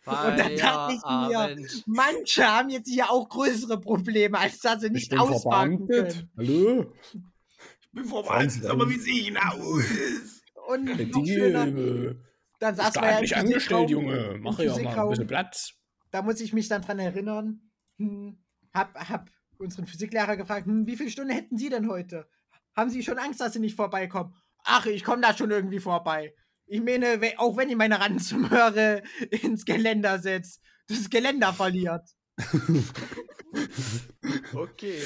Und dann dachte ich mir, Feierabend. manche haben jetzt hier auch größere Probleme, als dass sie Ich nicht verbeamtet. können. Hallo? Ich bin vorbei, aber wie sehe ich ihn aus? Und noch schöner, dann saß man ja staatlich angestellt, Physikraum. Junge. Mach ja mal ein bisschen Platz. Da muss ich mich dann dran erinnern. Hm, hab, hab unseren Physiklehrer gefragt, hm, wie viele Stunden hätten Sie denn heute? Haben Sie schon Angst, dass Sie nicht vorbeikommen? Ach, ich komme da schon irgendwie vorbei. Ich meine, auch wenn ich meine Ranzenmöhre ins Geländer setzt, das Geländer verliert. (laughs) Okay.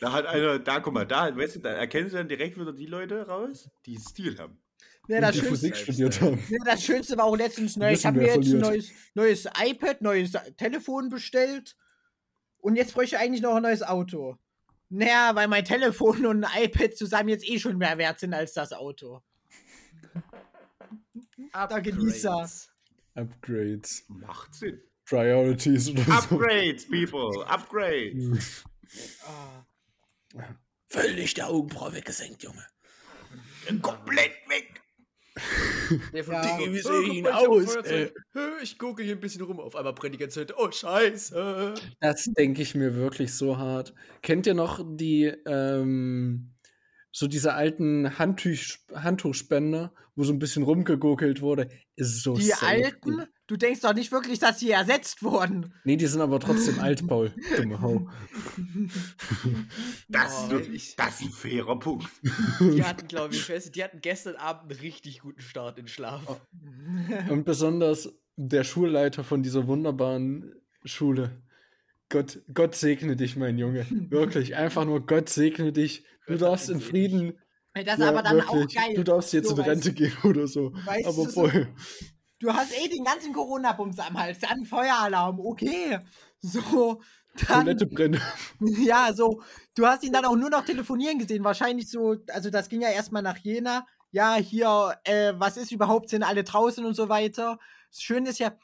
Da hat einer, da guck mal, da, weißt du, da erkennst du dann direkt wieder die Leute raus, die Stil haben. Ja, das, die Schönste, Physik studiert haben. ja, das Schönste war auch letztens neu. Ich habe mir jetzt ein neues, neues iPad, neues Telefon bestellt. Und jetzt bräuchte ich eigentlich noch ein neues Auto. Naja, weil mein Telefon und ein iPad zusammen jetzt eh schon mehr wert sind als das Auto. Danke, Lisa. Upgrades. Upgrades. Macht Sinn. Priorities oder so. Upgrades, people, upgrades. Ah. Völlig der Augenbraue weggesenkt, Junge. Komplett weg. Der von Ja. Digga, Wie sehe ich ihn aus. Hö, Ich gucke hier ein bisschen rum. Auf einmal brennt die ganze Zeit. Oh, scheiße. Das denke ich mir wirklich so hart. Kennt ihr noch die, ähm, so diese alten Handtuch, Handtuchspender, wo so ein bisschen rumgegurkelt wurde? Ist so Die safe alten, gut. du denkst doch nicht wirklich, dass sie ersetzt wurden. Nee, die sind aber trotzdem alt, Paul. Dumme Hau. (laughs) Das, Oh, ist, wirklich- ich- das ist ein fairer Punkt. Die hatten, glaube ich, fest, die hatten gestern Abend einen richtig guten Start in Schlaf. Und besonders der Schulleiter von dieser wunderbaren Schule. Gott, Gott segne dich, mein Junge. Wirklich, einfach nur Gott segne dich. Du darfst in Frieden. Das ist Ja, aber dann wirklich. auch geil. Du darfst jetzt So, in Rente weißt- gehen oder so. weißt aber du, so- voll. Du hast eh den ganzen Corona-Bums am Hals, dann Feueralarm, okay. So, dann, Toilette brennen. (laughs) ja, so, du hast ihn dann auch nur noch telefonieren gesehen, wahrscheinlich so, also das ging ja erstmal nach Jena, ja, hier, äh, was ist überhaupt, sind alle draußen und so weiter. Das Schöne ist ja,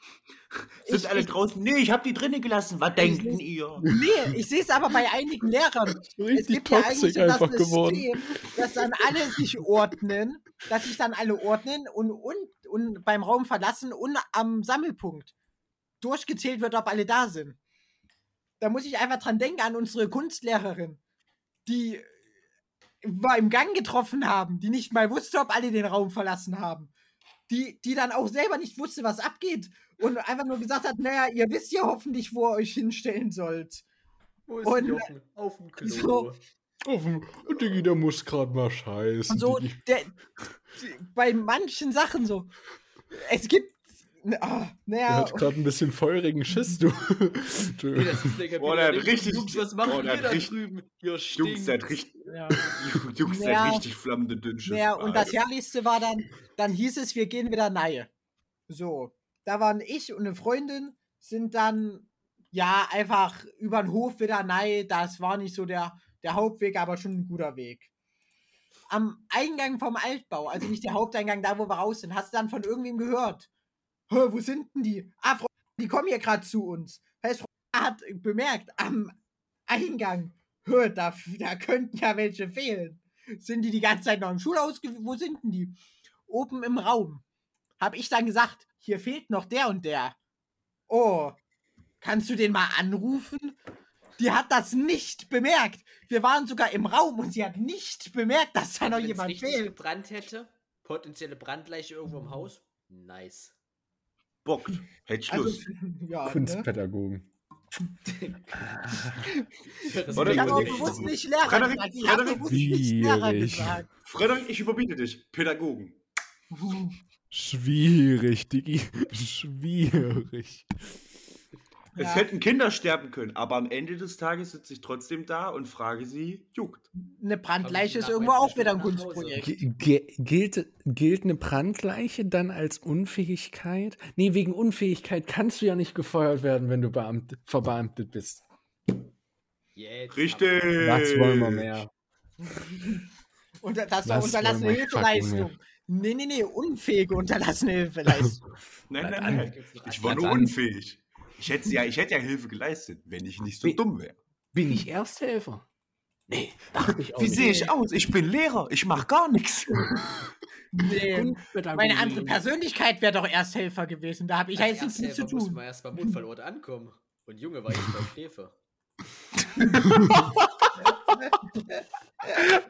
Sind Ich- alle ich- draußen? Nee, ich hab die drinnen gelassen. Was denken ihr? nee, ich sehe es aber bei einigen Lehrern. (laughs) Es Richtig gibt ja eigentlich so das einfach geworden. System, dass dann alle sich ordnen, dass sich dann alle ordnen und, und, und beim Raum verlassen und am Sammelpunkt durchgezählt wird, ob alle da sind. Da muss ich einfach dran denken an unsere Kunstlehrerin, die wir im Gang getroffen haben, die nicht mal wusste, ob alle den Raum verlassen haben. Die, die dann auch selber nicht wusste, was abgeht. Und einfach nur gesagt hat, naja, ihr wisst ja hoffentlich, wo ihr euch hinstellen sollt. Wo Und- Jochen? Auf dem Klo. So. Auf dem, Diggi, der muss gerade mal scheißen. Und so, der, bei manchen Sachen so. Es gibt. Ah, Der naja, hat gerade ein bisschen feurigen Schiss, du. Nee, das ist lecker. Boah, der hat Jungs, richtig- Jungs, was machen boah, der wir hat da richtig- drüben? Hier Jungs, der hat richtig, ja. (laughs) Jungs, der Ja. richtig flammende Dünnschiss. naja, und das Herrlichste war dann, dann hieß es, wir gehen wieder nahe. So. Da waren ich und eine Freundin, sind dann, ja, einfach über den Hof wieder nahe. Das war nicht so der, der Hauptweg, aber schon ein guter Weg. Am Eingang vom Altbau, also nicht der Haupteingang, da wo wir raus sind, hast du dann von irgendwem gehört. Hä, wo sind denn die? Ah, Frau, die kommen hier gerade zu uns. Heißt, Frau hat bemerkt, am Eingang, hä, da, da könnten ja welche fehlen. Sind die die ganze Zeit noch im Schulhaus? Wo sind denn die? Oben im Raum. Hab ich dann gesagt, hier fehlt noch der und der. Oh, kannst du den mal anrufen? Die hat das nicht bemerkt. Wir waren sogar im Raum und sie hat nicht bemerkt, dass da noch Wenn's jemand richtig fehlt. gebrannt hätte, potenzielle Brandleiche irgendwo im Haus, nice. Bockt. Hätte ich Also, (laughs) ja, ne? Kunstpädagogen. (laughs) Oder Ich habe auch bewusst nicht Lehrer Frederik, gesagt. Ich habe bewusst nicht Lehrer gesagt. Frederik, ich überbiete dich. Pädagogen. Schwierig, Diggi. Schwierig. Es Ja. hätten Kinder sterben können, aber am Ende des Tages sitze ich trotzdem da und frage sie, juckt. Eine Brandleiche ist irgendwo auch 19 wieder ein. Kunstprojekt. Gilt, gilt eine Brandleiche dann als Unfähigkeit? Nee, wegen Unfähigkeit kannst du ja nicht gefeuert werden, wenn du Beamt, verbeamtet bist. Jetzt Richtig. Was wollen wir mehr? (laughs) Und das war unterlassene Hilfeleistung. Nee, nee, nee, unfähige unterlassene Hilfeleistung. Nein, nein, nein. Ich war nur unfähig. Ich hätte, ja, ich hätte ja Hilfe geleistet, wenn ich nicht so Wie- dumm wäre. Bin ich Ersthelfer? Nee, dachte ich auch Wie sehe ich aus? Ich bin Lehrer. Ich mache gar nichts. (laughs) Nee. Meine andere Persönlichkeit wäre doch Ersthelfer gewesen. Da habe ich ja jetzt nichts mit zu muss tun. man erst beim Unfallort ankommen. Und Junge war ich beim Schläfer. (laughs) (laughs)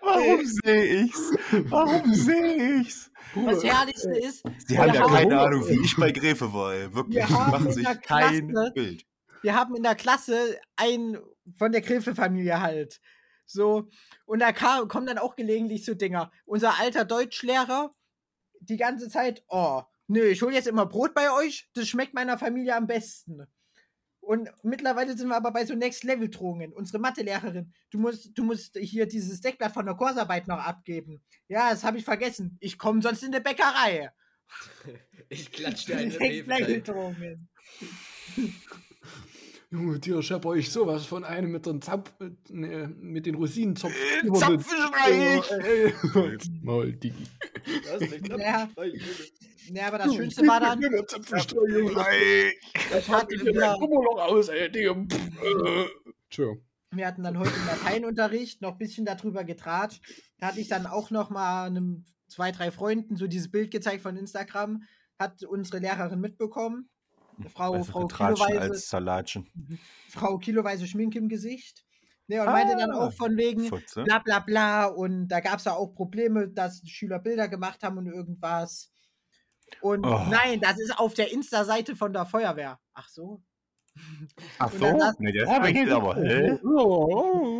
Warum sehe ich's? Warum sehe ich's? Das Herrlichste ist, Sie Wir haben ja haben- keine Ahnung, wie ich bei Gräfe war. ey. Wirklich, Wir machen in sich der kein Klasse- Bild. wir haben in der Klasse einen von der Gräfe-Familie halt. So, und da kam, kommen dann auch gelegentlich so Dinger. Unser alter Deutschlehrer, die ganze Zeit, oh, nö, ich hole jetzt immer Brot bei euch, das schmeckt meiner Familie am besten. Und mittlerweile sind wir aber bei so Next-Level-Drohungen. Unsere Mathelehrerin, du musst, du musst hier dieses Deckblatt von der Kursarbeit noch abgeben. Ja, das habe ich vergessen. Ich komme sonst in eine Bäckerei. (laughs) Ich klatsche dir eine. (laughs) Next-Level-Drohungen. (laughs) Junge Tier, ich hab euch sowas von einem mit den Zapf, ne, mit den Rosinenzopf. Äh, Zapfenstreich! Ey, halt's Maul, Diggi. Das ist nicht (laughs) Ja. Nein, Junge. Ja, aber das Schönste war dann, ich hatte Ich hab wieder, ein Kummerloch aus, ey, Digga. Äh. Tschö. wir hatten dann heute im Lateinunterricht noch ein bisschen darüber getratscht. Da hatte ich dann auch noch mal einem zwei, drei Freunden so dieses Bild gezeigt von Instagram. Hat unsere Lehrerin mitbekommen. Frau, Also Frau, Kiloweise. Frau Kiloweise Schminke im Gesicht. Ne, und meinte dann Ah. auch von wegen Futze. bla bla bla. Und da gab es ja auch Probleme, dass Schüler Bilder gemacht haben und irgendwas. Und Oh. nein, das ist auf der Insta-Seite von der Feuerwehr. Ach so. Ach dann saß- Ne, der springt aber. Hä?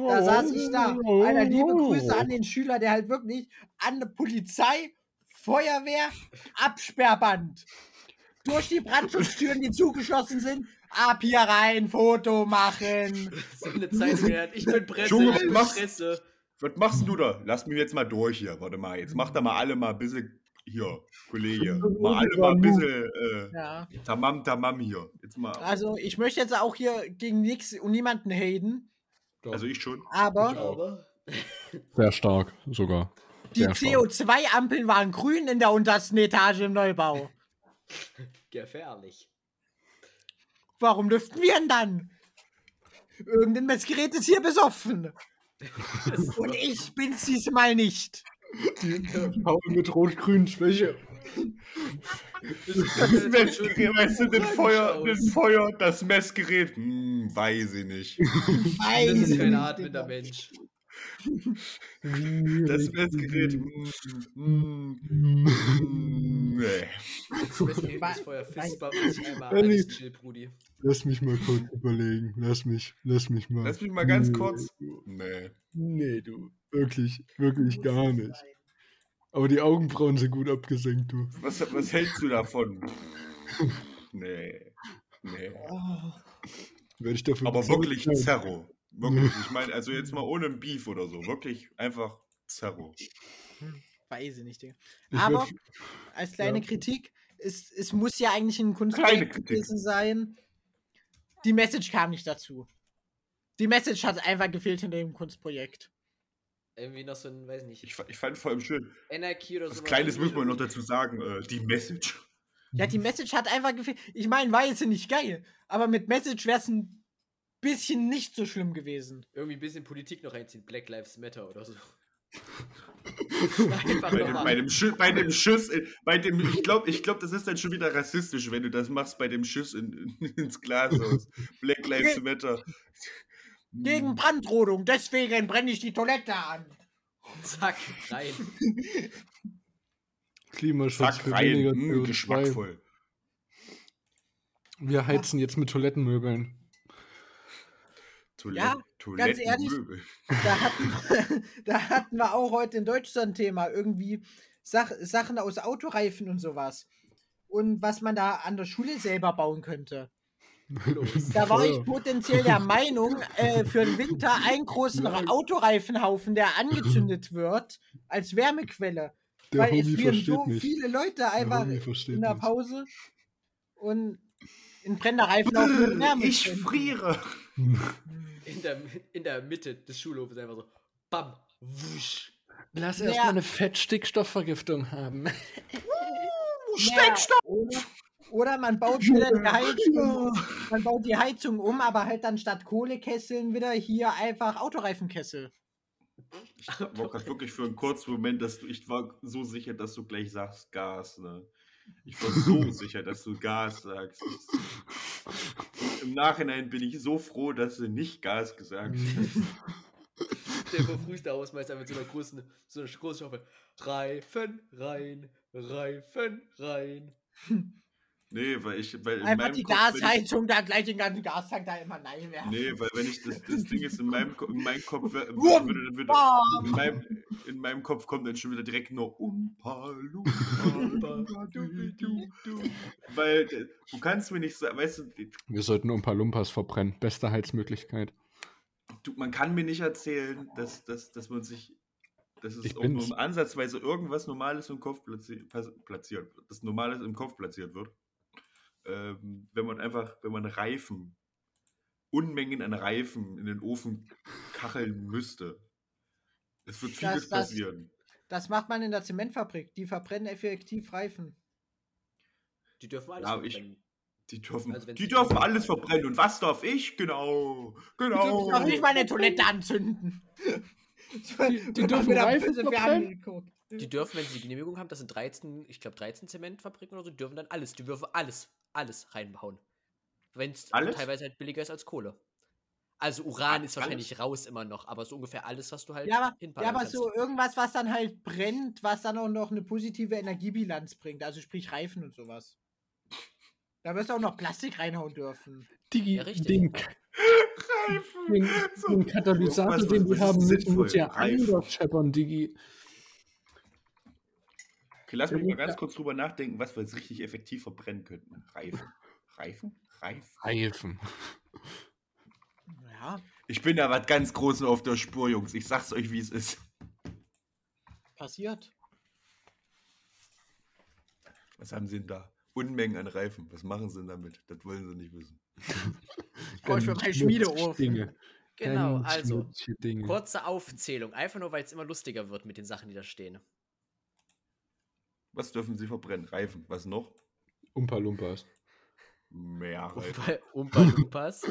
Da saß ich da. Einer liebe Grüße an den Schüler, der halt wirklich an der Polizei, Feuerwehr, Absperrband. Durch die Brandschutztüren, die zugeschlossen sind, ab hier rein, Foto machen. So eine Zeit wert. Ich bin Presse, Junge, ich bin was- Presse. Was machst du da? Lass mich jetzt mal durch hier. Warte mal, jetzt macht da mal alle mal ein bisschen hier, Kollege. Mal alle mal ein bisschen äh, Ja. Tamam Tamam hier. Jetzt mal. Also ich möchte jetzt auch hier gegen nichts und niemanden haten, Also ich schon. aber Aber Sehr stark, sogar. Die Sehr schlau. CO2-Ampeln waren grün in der untersten Etage im Neubau. (laughs) Gefährlich. Warum lüften wir denn dann? Irgendein Messgerät ist hier besoffen. (laughs) Und ich bin's diesmal nicht. Paul mit rot-grün Schwäche. Das Messgerät, weißt du, den Feuer, den Feuer, das Messgerät, hm, weiß ich nicht. Das ist Weiß kein atmender. Mensch. Das Messgerät, hm, hm, hm, nee. Das Messgerät das Feuer fistbumpt sich einmal alles chill, Brudi. Lass mich mal kurz überlegen. Lass mich, lass mich mal. Lass mich mal ganz Nee, kurz. Nee. Nee, du. Wirklich, wirklich gar nicht. Aber die Augenbrauen sind gut abgesenkt, du. Was, was hältst du davon? (laughs) Nee. Nee. Oh, Werde ich dafür Aber wirklich. Zerro. Wirklich. (laughs) Ich meine, also jetzt mal ohne ein Beef oder so. Wirklich einfach Zerro. weiß ich nicht, Digga. Aber werd- als kleine Ja. Kritik, es, es muss ja eigentlich ein Kritik. gewesen sein. Die Message kam nicht dazu. Die Message hat einfach gefehlt hinter dem Kunstprojekt. Irgendwie noch so ein, weiß nicht, Ich, ich fand vor allem schön. Energie oder so. Kleines muss man noch dazu sagen. Äh, die Message. Ja, die Message hat einfach gefehlt. Ich meine, war jetzt nicht geil, aber mit Message wäre es ein bisschen nicht so schlimm gewesen. Irgendwie ein bisschen Politik noch reinziehen. Black Lives Matter oder so. (laughs) Bei dem, bei dem, Schuss, bei dem Schuss, in, bei dem, ich glaube, ich glaub, das ist dann schon wieder rassistisch, wenn du das machst bei dem Schuss in, in, ins Glashaus. Black Lives Matter. Gegen Brandrodung, deswegen brenne ich die Toilette an. Zack, rein. (laughs) Klimaschutz Zack für rein, weniger CO2. geschmackvoll. Wir heizen jetzt mit Toilettenmöbeln. Toilette, Ja, ganz Toilettenmöbel. Da (laughs) hatten, (laughs) da hatten wir auch heute in Deutschland ein Thema. Irgendwie Sach Sachen aus Autoreifen und sowas. Und was man da an der Schule selber bauen könnte. Da war ich potenziell der Meinung, äh, für den Winter einen großen Nein. Autoreifenhaufen, der angezündet (laughs) wird, als Wärmequelle. Der Weil es Homie frieren versteht so nicht. viele Leute Der einfach versteht in der nicht. Pause und in brennender Reifen Wärme. Ich friere. In der, in der Mitte des Schulhofes einfach so. Bam. Wusch. Lass Ja. erst mal eine Fettstickstoffvergiftung haben. Steckstoff! Oder, oder man baut wieder die Heizung, man baut die Heizung um, aber halt dann statt Kohlekesseln wieder hier einfach Autoreifenkessel. Ich war gerade wirklich für einen kurzen Moment, dass du, ich war so sicher, dass du gleich sagst Gas, ne? Ich war so sicher, dass du Gas sagst. Im Nachhinein bin ich so froh, dass du nicht Gas gesagt hast. Der verfrühste Hausmeister mit so einer großen, so einer großen Schaufel. Reifen rein, Reifen rein. Nee, weil ich, weil in Einfach meinem die ich, Gasheizung, da gleich den ganzen Gastank da immer nein werfen. Nee, weil wenn ich das, das Ding ist in meinem, in meinem Kopf (laughs) würde, dann würde, bam. in, meinem, in meinem Kopf kommt dann schon wieder direkt nur Umpa, Lumpa, (laughs) du, du. Weil du kannst mir nicht sagen, weißt du, Wir sollten ein paar Lumpas verbrennen. Beste Heizmöglichkeit. du, man kann mir nicht erzählen, dass, dass, dass man sich, dass es Ich auch nur ansatzweise irgendwas Normales im Kopf platzi pas- platziert wird, das Normales im Kopf platziert wird. Ähm, wenn man einfach, wenn man Reifen, Unmengen an Reifen in den Ofen kacheln müsste. Es wird vieles Das- das- passieren. Das macht man in der Zementfabrik. Die verbrennen effektiv Reifen. Die dürfen alles Ja, ich- verbrennen. Die dürfen, Also die dürfen alles verbrennen. Und was darf ich? Genau. Die Genau. dürfen auch nicht meine Toilette anzünden. Die- die (laughs) dürfen Reifen verbrennen? Die dürfen, wenn sie die Genehmigung haben, das sind 13, ich glaube 13 Zementfabriken oder so, die dürfen dann alles, die dürfen alles, alles reinbauen. Wenn es Alles? teilweise halt billiger ist als Kohle. Also Uran ist Alles? wahrscheinlich raus immer noch, aber so ungefähr alles, was du halt Ja, aber, ja, aber kannst. so irgendwas, was dann halt brennt, was dann auch noch eine positive Energiebilanz bringt. Also sprich Reifen und sowas. Da wirst du auch noch Plastik reinhauen dürfen. Digi, Ja, richtig. (laughs) Reifen. den, So. den Katalysator, Was- was- den wir ist haben müssen, muss ja scheppern, Digi. Okay, lass mich mal ganz kurz drüber nachdenken, was wir jetzt richtig effektiv verbrennen könnten. Reifen. Reifen? Reifen. Reifen. Ja, Ich bin da was ganz Großes auf der Spur, Jungs. Ich sag's euch, wie es ist. passiert. Was haben sie denn da? Unmengen an Reifen. Was machen sie denn damit? Das wollen sie nicht wissen. (laughs) Brauch ich für meinen Schmiedeofen. Genau, also, kurze Aufzählung. Einfach nur, weil es immer lustiger wird mit den Sachen, die da stehen. Was dürfen sie verbrennen? Reifen. Was noch? Umpa Lumpas. Mehr Reifen. Umpa- Umpa (laughs) Lumpas.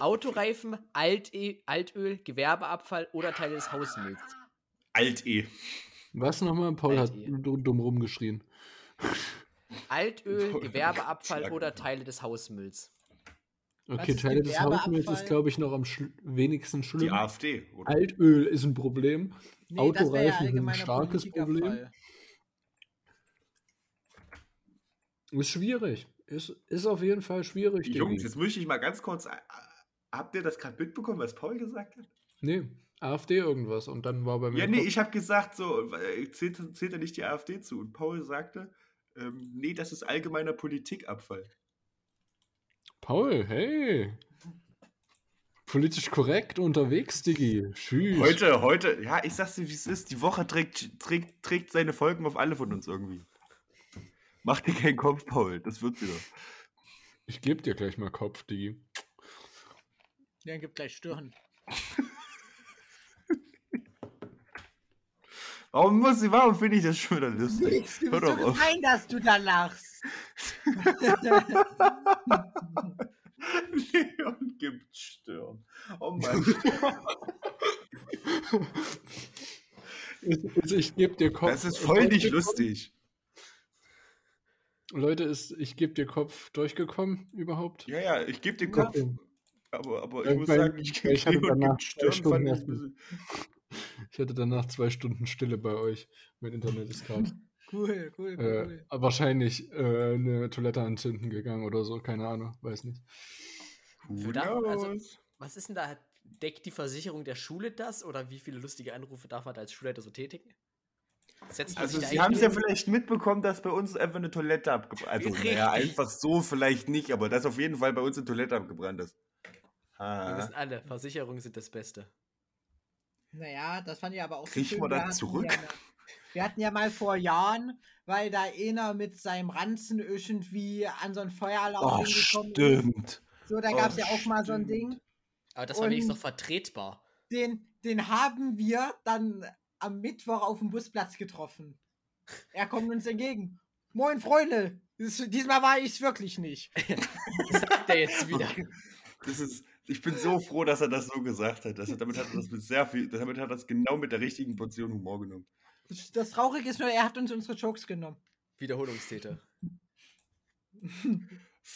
Autoreifen, Alte Altöl, Gewerbeabfall oder Teile des Hausmülls. Alt-E. Was nochmal? Paul hat Alter. dumm dumm rumgeschrien. Altöl, (laughs) Gewerbeabfall Schlag oder. Teile des Hausmülls. Okay, ist Teile des? Hausmülls ist, glaube ich, noch am schl wenigsten Die schlimm. AfD, oder? Altöl ist ein Problem. Nee, Autoreifen ja sind ein starkes Politikerfall. Ist schwierig. Ist, ist auf jeden Fall schwierig. Jungs, jetzt möchte ich mal ganz kurz. äh, Habt ihr das gerade mitbekommen, was Paul gesagt hat? Nee, AfD irgendwas. Und dann war bei mir. Ja, nee, ich habe gesagt, so, äh, zählt, zählt er nicht die AfD zu? Und Paul sagte, ähm, nee, das ist allgemeiner Politikabfall. Paul, hey. Politisch korrekt unterwegs, Diggi. Tschüss. Heute, heute, ja, ich sag's dir, wie es ist. Die Woche trägt, trägt, trägt seine Folgen auf alle von uns irgendwie. Mach dir keinen Kopf, Paul, das wird wieder. Ich geb dir gleich mal Kopf, Diggi. Der gibt gleich Stirn. (laughs) Warum muss ich, warum finde ich das schon wieder lustig? Du Hör bist doch so auf. gemein, dass du da lachst. (laughs) Leon gibt Stirn. Oh Mann. Also (laughs) ich geb dir Kopf. Das ist voll nicht lustig. Leute, ist, ich geb dir Kopf durchgekommen überhaupt? Ja, ja, ich gebe den Kopf. Okay. Aber, aber Ja, ich muss weil- sagen, ich, ich (laughs) hatte danach zwei Stunden fand (laughs) ich hatte danach zwei Stunden Stille bei euch. Mein Internet ist gerade (laughs) Cool, cool, äh, cool. wahrscheinlich äh, eine Toilette anzünden gegangen oder so. Keine Ahnung, weiß nicht. Darf- also-? Was ist denn da? Deckt die Versicherung der Schule das? Oder wie viele lustige Anrufe darf man da als Schulleiter so tätigen? Setzt man Also, Sie haben es ja vielleicht mitbekommen, dass bei uns einfach eine Toilette abgebrannt Also, Richtig. naja, einfach so vielleicht nicht, aber dass auf jeden Fall bei uns eine Toilette abgebrannt ist. Wir Ah. wissen alle, Versicherungen sind das Beste. Naja, das fand ich aber auch so Kriegt schön. man Wir das zurück? Ja, wir hatten ja mal vor Jahren, weil da einer mit seinem Ranzen irgendwie an so ein Feueralarm Oh, hingekommen ist. stimmt. So, da Oh, gab es ja auch mal so ein stimmt. Ding. Aber das war wenigstens Und- noch vertretbar. Den, den haben wir dann am Mittwoch auf dem Busplatz getroffen. Er kommt uns entgegen. Moin, Freunde. Dies- Diesmal war ich es wirklich nicht. (laughs) Das sagt er jetzt wieder. Das ist, ich bin so froh, dass er das so gesagt hat. Er, damit hat er das mit sehr viel, damit hat er das genau mit der richtigen Portion Humor genommen. Das, das Traurige ist nur, er hat uns unsere Jokes genommen. Wiederholungstäter. (laughs)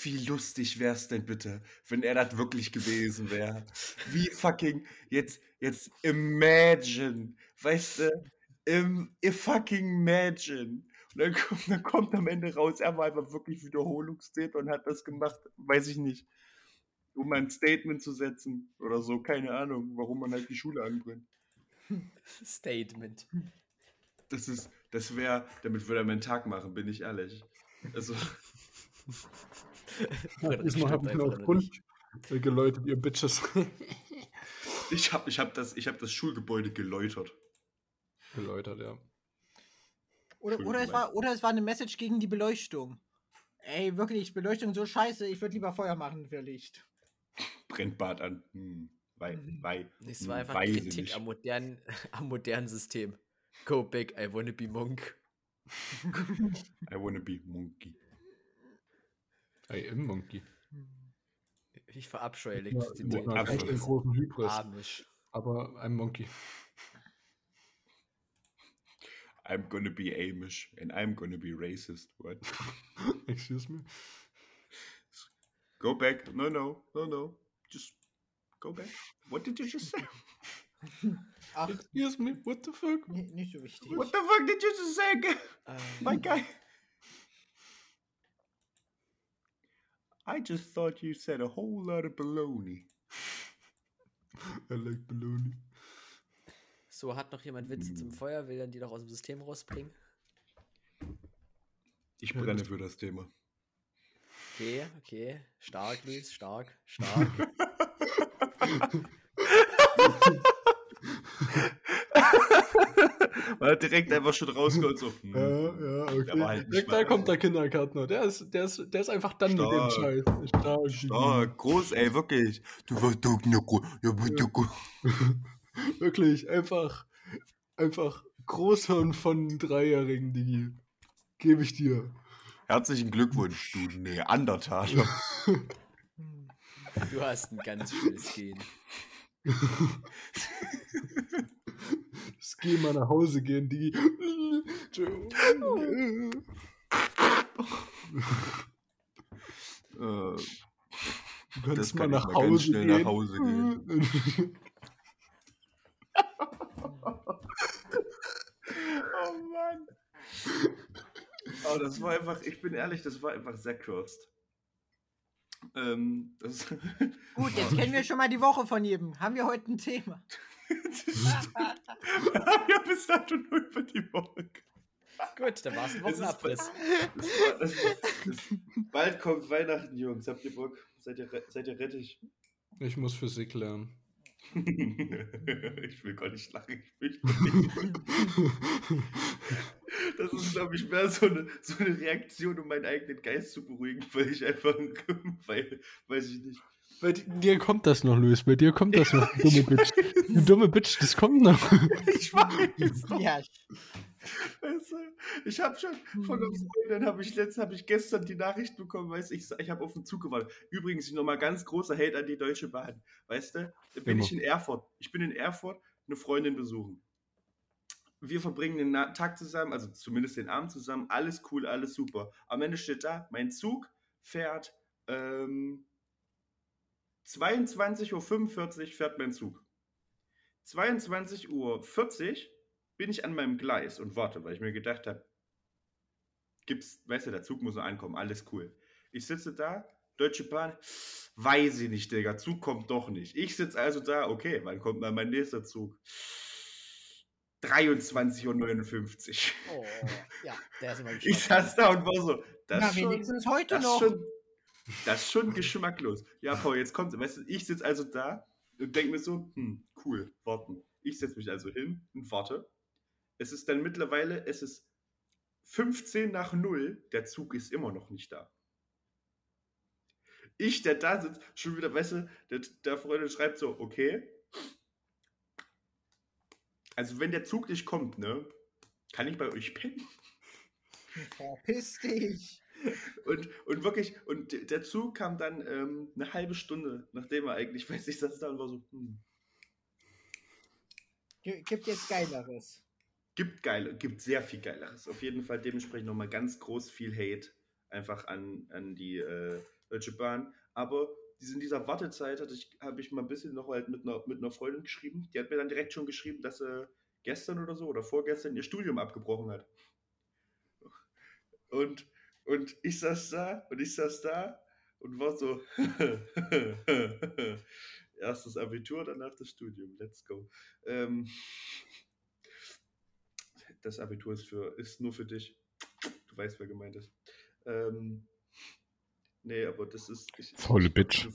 Wie lustig wär's denn bitte, wenn er das wirklich gewesen wäre? Wie fucking jetzt jetzt imagine, weißt du? Im, fucking imagine. Und dann kommt, dann kommt am Ende raus, er war einfach wirklich Wiederholungstäter und hat das gemacht, weiß ich nicht, um ein Statement zu setzen oder so, keine Ahnung, warum man halt die Schule anbrennt. (laughs) Statement. Das ist, das wäre, damit würde er meinen Tag machen, bin ich ehrlich. Also, (laughs) Diesmal habe ich mir auf noch Grund nicht. geläutet, ihr Bitches. ich habe ich hab das, ich hab das Schulgebäude geläutert. Geläutert, ja. Oder, oder, es war, oder es war eine Message gegen die Beleuchtung. Ey, wirklich, Beleuchtung so scheiße, ich würde lieber Feuer machen für Licht. Brennt an. Hm. Wei, Mhm. wei, Es hm, war einfach weiß ich Kritik nicht. am modernen, (laughs) am modernen System. Go back, I wanna be monk. I wanna be monkey. I am Monkey. Ich verabscheue Ja, mit einer Abschluss. ganz großen Hybris. Amisch. Aber I'm Monkey. I'm gonna be Amish and I'm gonna be racist. What? (laughs) Excuse me. Go back. No, no, no, no. Just go back. What did you just say? (laughs) Ach, Excuse me, what the fuck? ni- nicht so wichtig. What the fuck did you just say again? Um. My guy. I just thought you said a whole lot of baloney. I like baloney. So, hat noch jemand Witze zum Feuer? Will dann die doch aus dem System rausbringen? Ich brenne für das Thema. Okay, okay. Stark, Luis, stark, stark. (laughs) Hat direkt einfach schon rausgeholt, so. hm, Ja, ja, okay. Halt Direkt da kommt der Kindergärtner. Der ist, der ist, der ist einfach dann mit dem Scheiß. Stark. Stark. Groß, ey, wirklich. Du warst doch ne Gro- ja, aber du Gro- (laughs) Wirklich, einfach, einfach Großhirn von Dreijährigen, Digi. Gebe ich dir. Herzlichen Glückwunsch, du Neandertaler. (laughs) Du hast ein ganz schönes Gen. Das geh mal nach Hause gehen, Digi. Äh, Du Das kannst mal nach Hause schnell gehen. nach Hause gehen. (laughs) Oh Mann. Oh, das war einfach, ich bin ehrlich, das war einfach sehr cursed. Ähm, das, (laughs) Gut, jetzt kennen wir schon mal die Woche von jedem. Haben wir heute ein Thema? ja, bis dato nur über die Woche. Gut, dann war es ein Wochenabriss. Bald kommt Weihnachten, Jungs. Habt ihr Bock? Seid ihr, seid ihr rettig? Ich muss Physik lernen. (laughs) ich will gar nicht lachen. Ich will nicht. Das ist, glaube ich, mehr so eine, so eine Reaktion, um meinen eigenen Geist zu beruhigen, weil ich einfach, (laughs) weil, weiß ich nicht. Bei dir kommt das noch, Luis. Bei dir kommt das noch, du dumme (laughs) Bitch. Du dumme Bitch, das kommt noch. Ich weiß. Ja, Weißt du, ich habe schon von einer Freundin, habe ich letztens, habe ich gestern die Nachricht bekommen, weißt du, ich, ich habe auf den Zug gewartet. Übrigens nochmal ganz großer Hate an die Deutsche Bahn. Weißt du, da bin Immer. ich in Erfurt. Ich bin in Erfurt eine Freundin besuchen. Wir verbringen den Tag zusammen, also zumindest den Abend zusammen. Alles cool, alles super. Am Ende steht da, mein Zug fährt ähm, 22.45 Uhr fährt mein Zug. 22.40 Uhr bin ich an meinem Gleis und warte, weil ich mir gedacht habe, gibt's, weißt du, der Zug muss noch ankommen, alles cool. Ich sitze da, Deutsche Bahn, weiß ich nicht, Digga, Zug kommt doch nicht. Ich sitze also da, okay, wann kommt mal mein nächster Zug? 23.59 Uhr. Oh, ja, der ist immer (laughs) Ich saß da und war so, das Na, ist schon, wenigstens heute das noch. schon, das ist schon geschmacklos. Ja, Paul, jetzt kommt, weißt du, ich sitze also da und denke mir so, hm, cool, warten. Ich setze mich also hin und warte. Es ist dann mittlerweile, es ist 15 nach 0, der Zug ist immer noch nicht da. Ich, der da sitzt, schon wieder, weißt du, der, der Freund schreibt so, okay. Also wenn der Zug nicht kommt, ne, kann ich bei euch pennen? (laughs) Verpiss dich. Und, und wirklich, und der Zug kam dann ähm, eine halbe Stunde, nachdem er eigentlich, (laughs) weiß ich, saß da und war so, hm, Gibt jetzt Geileres. Gibt geile, gibt sehr viel Geileres. Auf jeden Fall dementsprechend nochmal ganz groß viel Hate einfach an, an die äh, Deutsche Bahn. Aber in dieser Wartezeit hatte ich, habe ich mal ein bisschen noch halt mit einer, mit einer Freundin geschrieben. Die hat mir dann direkt schon geschrieben, dass sie gestern oder so oder vorgestern ihr Studium abgebrochen hat. Und, und ich saß da und ich saß da und war so, (laughs) erstes Abitur, danach das Studium, let's go. Ähm, das Abitur ist, für, ist nur für dich. Du weißt, wer gemeint ist. Ähm, nee, aber das ist. Ich, Faule Bitch. ich-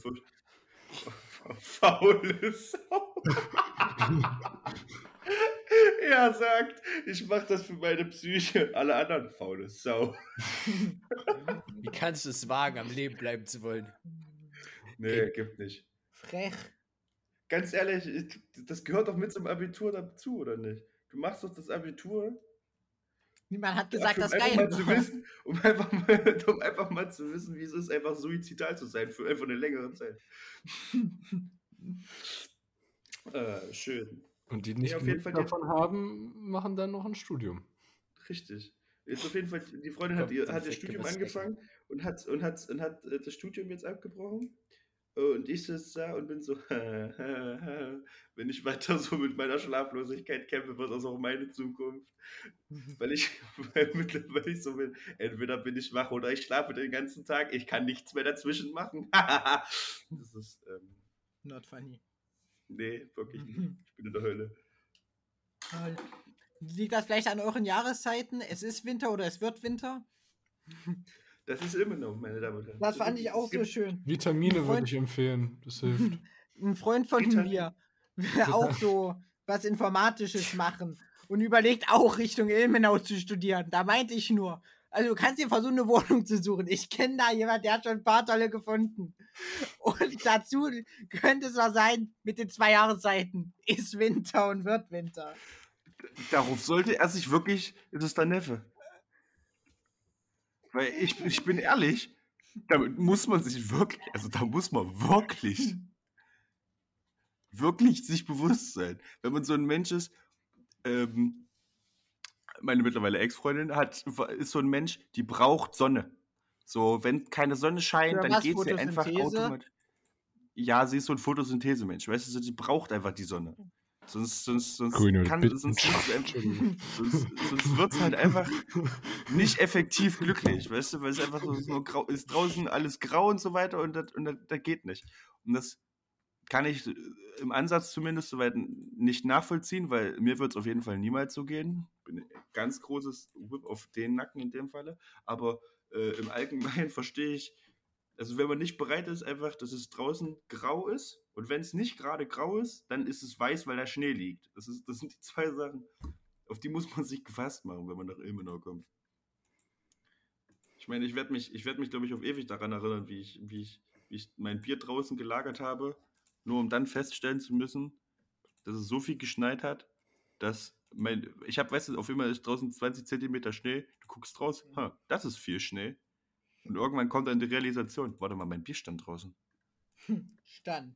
(laughs) Faule Sau. (laughs) er sagt, ich mache das für meine Psyche. Alle anderen faule Sau. Wie kannst du es wagen, am Leben bleiben zu wollen? Nee, gibt nicht. Frech. Ganz ehrlich, ich, das gehört doch mit zum Abitur dazu, oder nicht? Du machst doch das Abitur, Niemand hat gesagt, das um einfach geil mal zu wissen, um einfach mal, (laughs) um einfach mal zu wissen, wie es ist, einfach suizidal zu sein für einfach eine längere Zeit. (laughs) äh, schön. Und die nicht Ja, auf jeden genug Fall davon haben, machen dann noch ein Studium. Richtig. Jetzt auf jeden Fall, die Freundin hat Kommt ihr, hat ihr Studium angefangen und hat, und, hat, und hat äh, das Studium jetzt abgebrochen. Und ich sitze da und bin so, (laughs) wenn ich weiter so mit meiner Schlaflosigkeit kämpfe, wird das auch meine Zukunft. Weil ich, (laughs) weil mittlerweile ich so bin, entweder bin ich wach oder ich schlafe den ganzen Tag. Ich kann nichts mehr dazwischen machen. (laughs) das ist, ähm, Not funny. nee, wirklich nicht. Ich bin in der Hölle. Liegt das vielleicht an euren Jahreszeiten? Es ist Winter oder es wird Winter? Das ist immer noch, meine Damen und Herren. Das fand ich auch Es so schön. Vitamine würde ich empfehlen. Das (laughs) hilft. Ein Freund von Vitamine. mir will auch (laughs) so was Informatisches machen. und überlegt auch Richtung Ilmenau zu studieren. Da meinte ich nur. Also du kannst dir versuchen, eine Wohnung zu suchen. Ich kenne da jemand, der hat schon ein paar tolle gefunden. Und (laughs) dazu könnte es auch sein, mit den zwei Jahreszeiten ist Winter und wird Winter. Darauf sollte er sich wirklich, das ist dein Neffe. Weil ich, ich bin ehrlich, damit muss man sich wirklich, also da muss man wirklich, wirklich sich bewusst sein. Wenn man so ein Mensch ist, ähm, meine mittlerweile Ex-Freundin hat, ist so ein Mensch, die braucht Sonne. So, wenn keine Sonne scheint, dann geht sie einfach automatisch. Ja, sie ist so ein Photosynthese-Mensch, weißt du, sie braucht einfach die Sonne. Sonst, sonst, sonst, Grüne kann, Bitten. sonst, sonst, sonst, sonst wird es halt einfach nicht effektiv glücklich, weißt du, weil es einfach so, so grau, ist draußen alles grau und so weiter und das, und das, das geht nicht. Und das kann ich im Ansatz zumindest soweit nicht nachvollziehen, weil mir wird es auf jeden Fall niemals so gehen. Bin ein ganz großes Whip auf den Nacken in dem Falle. Aber äh, im Allgemeinen (laughs) verstehe ich, also wenn man nicht bereit ist, einfach, dass es draußen grau ist und wenn es nicht gerade grau ist, dann ist es weiß, weil da Schnee liegt. Das, ist, das sind die zwei Sachen, auf die muss man sich gefasst machen, wenn man nach Ilmenau kommt. Ich meine, ich werde mich, ich werd mich, glaube ich, auf ewig daran erinnern, wie ich, wie, ich, wie ich mein Bier draußen gelagert habe, nur um dann feststellen zu müssen, dass es so viel geschneit hat, dass mein, ich habe, weißt du, auf immer ist draußen 20 Zentimeter Schnee, du guckst raus, das ist viel Schnee. Und irgendwann kommt dann die Realisation, warte mal, mein Bier stand draußen. Stand.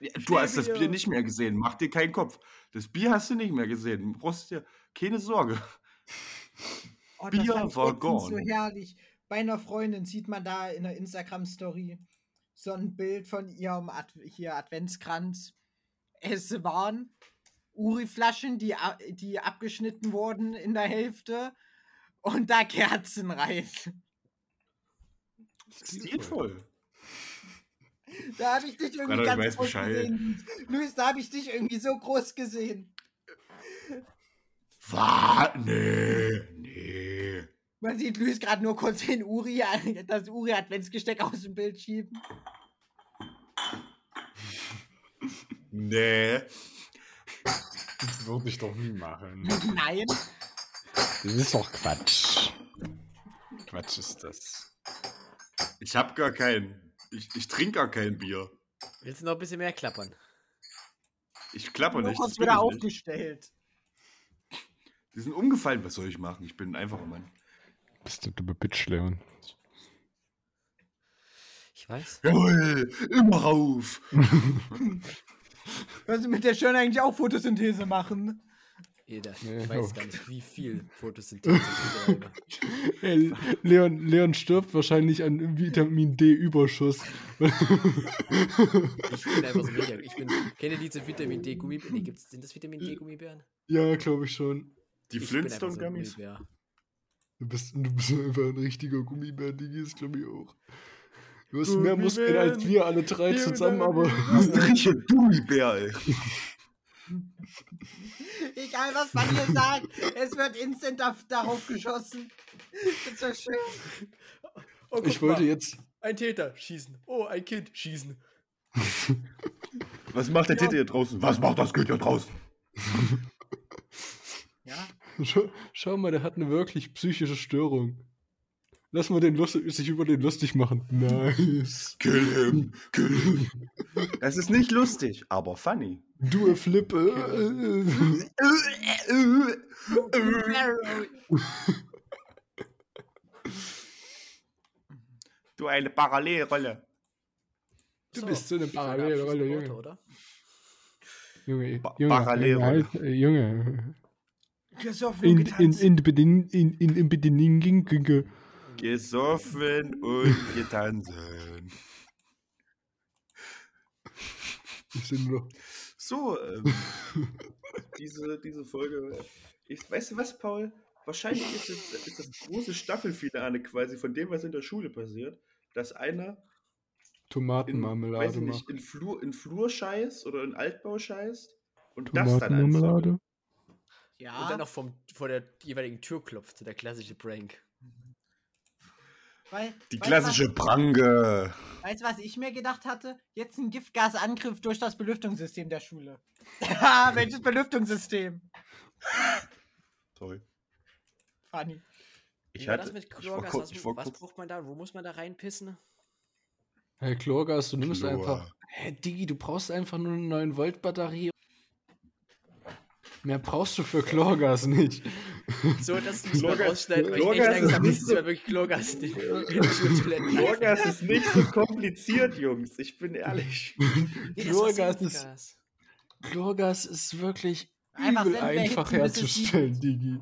Ja, du hast das Bier. Nicht mehr gesehen, mach dir keinen Kopf. Das Bier hast du nicht mehr gesehen, brauchst dir keine Sorge. Oh, Bier war letztens so gone. herrlich. Bei einer Freundin sieht man da in der Instagram-Story so ein Bild von ihrem Ad hier Adventskranz. Es waren Uri-Flaschen, die, die abgeschnitten wurden in der Hälfte und da Kerzen rein. Stilvoll. Da habe ich dich irgendwie ich ganz groß Bescheid. gesehen. Luis, da habe ich dich irgendwie so groß gesehen. Was? Nee, nee. Man sieht Luis gerade nur kurz den Uri, das Uri-Adventsgesteck aus dem Bild schieben. Nee. Das würde ich doch nie machen. Nein. Das ist doch Quatsch. Quatsch ist das. Ich hab gar keinen. Ich, ich trinke gar kein Bier. Willst du noch ein bisschen mehr klappern? Ich klappe Nur nicht. das will wieder nicht. aufgestellt. Die sind umgefallen. Was soll ich machen? Ich bin ein einfacher Mann. Bist du dumme Bitch, Leon? Ich weiß. Jawohl, immer rauf. (laughs) Kannst du mit der Stirn eigentlich auch Photosynthese machen? Jeder. Ich weiß gar nicht, wie viel Photosynthese ich betreibe. (laughs) Ey, Leon, Leon stirbt wahrscheinlich an Vitamin D-Überschuss. Ich bin einfach so mega. Ich bin. Kennt ihr diese Vitamin D Gummibären? Nee, gibt's, sind das Vitamin D Gummibären? ja, glaube ich schon. Die einfach so. Gummibär. Du bist, du bist einfach ein richtiger Gummibär, Digi, ist glaube ich auch. Du hast mehr Muskeln als wir alle drei zusammen, aber. Du bist ein richtiger Gummibär, ey. (laughs) Egal, was man hier sagt, es wird instant auf, darauf geschossen. Das ist so schön. Oh, Ich wollte mal. jetzt. Ein Täter schießen. Oh, ein Kind schießen. Was macht der Titel hier draußen? Was macht das Kind hier draußen? Ja, Schau, schau mal, der hat eine wirklich psychische Störung. Lass mal den lust sich über den lustig machen. Nice. Kill him, kill him. Das ist nicht lustig, aber funny. Du a flip. du eine Parallelrolle. Du so, bist so eine Parallelrolle, Junge. Oder? Junge, ba Junge, Parallelrolle. Halt, Junge. Gesoffen und in, in, Bedingungen. Gesoffen und getanzen. Ich sind noch. So, ähm, (laughs) diese, diese Folge. Ich, weißt du was, Paul? Wahrscheinlich ist, es, ist das große Staffelfinale quasi von dem, was in der Schule passiert, dass einer in, weiß Tomatenmarmelade ich nicht, macht. in, Flur, in Flur scheißt oder in Altbau scheißt und das dann anzündet. Tomatenmarmelade? Und Ja, dann noch vom, vor der jeweiligen Tür klopft. Der klassische Prank. Weil, Die weißt klassische Pranke. Was, weißt du, was ich mir gedacht hatte? Jetzt ein Giftgasangriff durch das Belüftungssystem der Schule. Ja, (laughs) welches Belüftungssystem? Sorry. Funny. Ich Wie war hatte, das mit ich war Chlorgas? was ich war was braucht man da? Wo muss man da reinpissen? Hey, Chlorgas, du nimmst Chlor. einfach. Hä, Digi, du brauchst einfach nur eine 9 Volt Batterie. Mehr brauchst du für Chlorgas nicht. So, dass du es mal Chlorgas- rausschneiden, weil ich echt Angst ist so- mal wirklich Chlorgas Chlorgas ist nicht so kompliziert, Jungs. Ich bin ehrlich. (laughs) Chlorgas ist. Chlorgas ist wirklich Einfach einfach herzustellen, Digi.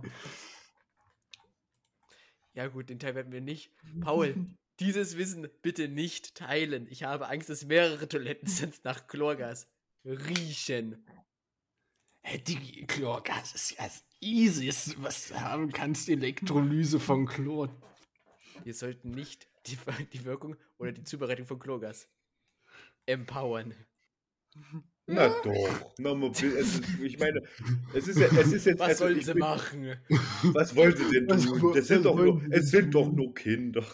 Ja gut, den Teil werden wir nicht. Paul, dieses Wissen bitte nicht teilen. Ich habe Angst, dass mehrere Toiletten (laughs) sind nach Chlorgas riechen. Digi, Chlorgas ist ja das Easiest, was du haben kannst. Elektrolyse von Chlor. Wir sollten nicht die, (laughs) die Wirkung oder die Zubereitung von Chlorgas empowern. Na doch. Na, ist, ich meine, es ist, ja, es ist jetzt. Was also, sollen sie bin- machen? Was wollen sie denn tun? Das sind doch nur, es sind doch nur Kinder.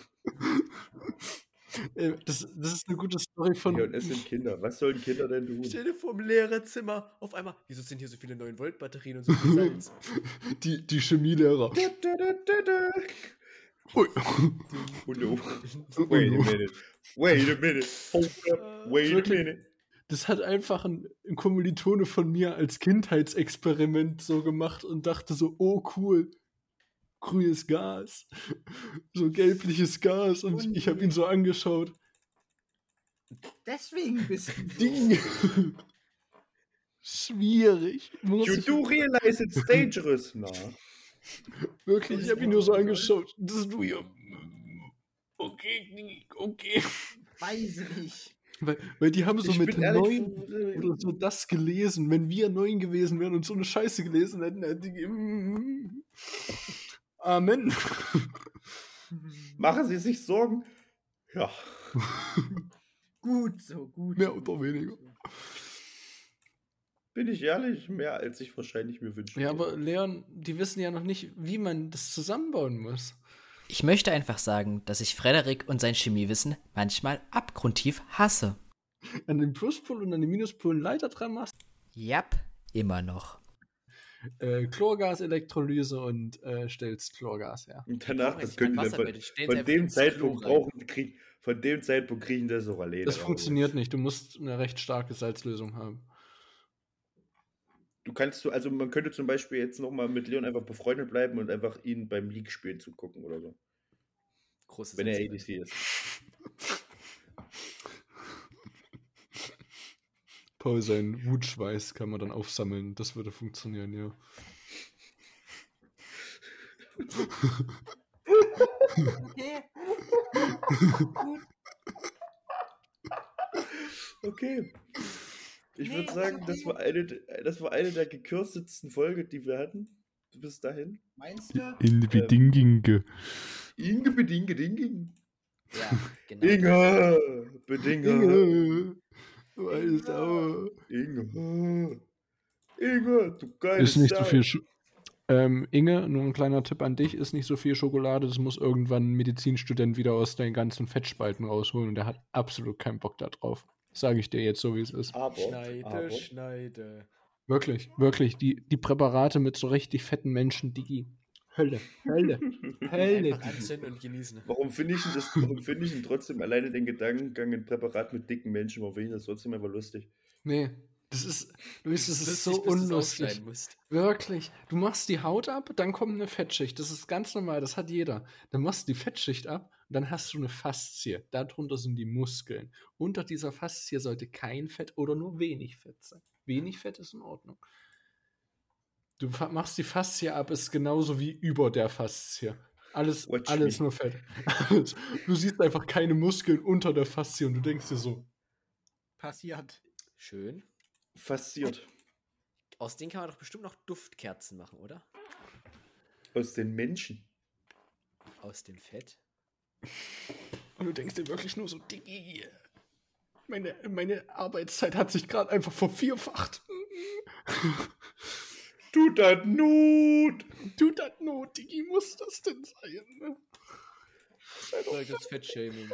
Äh, Das, das ist eine gute Story von. Ja, und es sind Kinder. Was sollen Kinder denn tun? Stell dir vor, im Lehrerzimmer auf einmal. Wieso sind hier so viele 9-Volt-Batterien und so viel Salz? (laughs) Die, die Chemielehrer. Ui. Oh no. Wait a minute. Wait a minute. Hold up. (laughs) Wait a minute. Das hat einfach ein, ein Kommilitone von mir als Kindheitsexperiment so gemacht und dachte so, oh cool, grünes Gas, so gelbliches Gas und Und- ich habe ihn so angeschaut. Deswegen bist du. Ding. Schwierig. Muss You ich, do realize it's dangerous. Na. (laughs) wirklich, ich habe ihn nur so angeschaut. Das ist du hier. Okay, okay. Weiß nicht. Weil, weil die haben so Ich mit neun oder so das gelesen. Wenn wir neun gewesen wären und so eine Scheiße gelesen hätten, hätten die. Amen. (laughs) Machen Sie sich Sorgen? Ja. (laughs) Gut so, gut. Mehr oder weniger. Bin ich ehrlich, mehr als ich wahrscheinlich mir wünsche. Ja, aber Leon, die wissen ja noch nicht, wie man das zusammenbauen muss. Ich möchte einfach sagen, dass ich Frederik und sein Chemiewissen manchmal abgrundtief hasse. An den Pluspol und an den Minuspol einen Leiter dran machst. Jap, immer noch. Äh, Chlorgas-Elektrolyse und äh, stellst Chlorgas her. Und danach, das können die dann von, von dem Zeitpunkt brauchen, krieg, von dem Zeitpunkt kriegen das auch alleine. Das raus. funktioniert nicht. Du musst eine recht starke Salzlösung haben. Du kannst, du- also man könnte zum Beispiel jetzt nochmal mit Leon einfach befreundet bleiben und einfach ihn beim League spielen zugucken oder so. Großes Wenn er. ADC ist. (laughs) Paul, seinen Wutschweiß kann man dann aufsammeln. Das würde funktionieren, ja. Okay. (laughs) gut. Okay. Ich Nee, würde sagen, okay. das war, eine, das war eine der gekürztesten Folgen, die wir hatten. Bis dahin. Meinst du? In Ähm, Bedinginge. (laughs) Inge bedinge dinging. Ja, genau. Inge bedinge. Inge. Weiß Dauer. Inge. Inge, du geile Ist nicht so Sau. viel. Sch ähm, Inge, nur ein kleiner Tipp an dich: ist nicht so viel Schokolade. Das muss irgendwann ein Medizinstudent wieder aus den ganzen Fettspalten rausholen und der hat absolut keinen Bock da drauf. Sage ich dir jetzt so, wie es ist. Aber, Schneide, aber schneide. Wirklich, wirklich. Die, die Präparate mit so richtig fetten Menschen, Digi. Hölle, Hölle, (laughs) Hölle. Anzünden und genießen. warum finde ich, denn das- warum finde ich denn trotzdem alleine den Gedankengang in Präparat mit dicken Menschen, warum finde ich das trotzdem einfach lustig? Nee, das ist, Luis, das ist Lustig, so unlustig. Wirklich. Du machst die Haut ab, dann kommt eine Fettschicht. Das ist ganz normal, das hat jeder. Dann machst du die Fettschicht ab und dann hast du eine Faszie. Darunter sind die Muskeln. Unter dieser Faszie sollte kein Fett oder nur wenig Fett sein. Wenig Fett ist in Ordnung. Du machst die Faszie ab, ist genauso wie über der Faszie. Alles, Watch alles me. nur Fett. (laughs) Du siehst einfach keine Muskeln unter der Faszie und du denkst dir so, Passiert. Schön. Fasziniert. Aus denen kann man doch bestimmt noch Duftkerzen machen, oder? Aus den Menschen. Aus dem Fett. Und du denkst dir wirklich nur so, Diggi, meine, meine Arbeitszeit hat sich gerade einfach vervierfacht. Tut das Not! Tut das Not, Diggi, muss das denn sein? ne? Solches Fettshaming.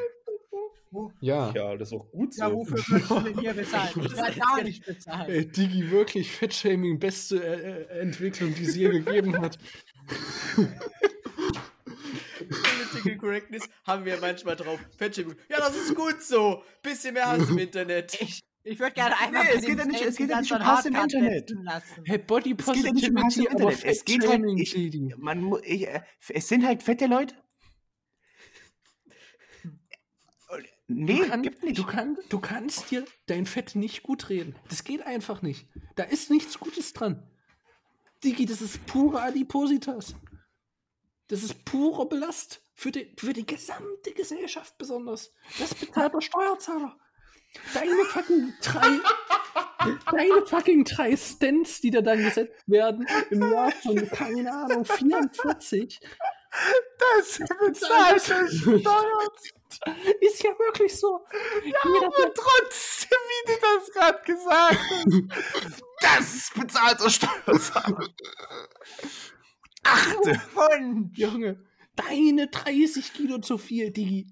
Ja. Ja, das ist auch gut so. Ja, wofür würdest du denn hier bezahlen? (laughs) Ich werde gar nicht bezahlt. Ey, Digi, wirklich Fettshaming, beste äh, äh, Entwicklung, die es je gegeben hat. Political Correctness haben wir manchmal drauf. Fettshaming. Ja, das ist gut so. Bisschen mehr Hass im Internet. Ich, ich würde gerne einmal Nee, es geht ja nicht- es geht ja nicht um Hass im Internet. Hey, Body Es geht ja nicht um Hass im Positivity, Internet. Es geht halt, ich, man, ich, äh, es sind halt fette Leute. Nee, Du, kann, gibt nicht. Du, kann, du kannst dir dein Fett nicht gut reden. Das geht einfach nicht. Da ist nichts Gutes dran. Digi, das ist pure Adipositas. Das ist purer Belast. Für die, für die gesamte Gesellschaft besonders. Das bezahlt (laughs) der Steuerzahler. Deine fucking drei, deine fucking drei Stents, die da dann gesetzt werden, im Jahr von, keine Ahnung, 44, das bezahlt Steuern. ist ja wirklich so. Jeder, Aber trotzdem, wie du das gerade gesagt hast, das bezahlt der Steuerzahler. Achte. Und Junge, deine 30 Kilo zu viel, Digi.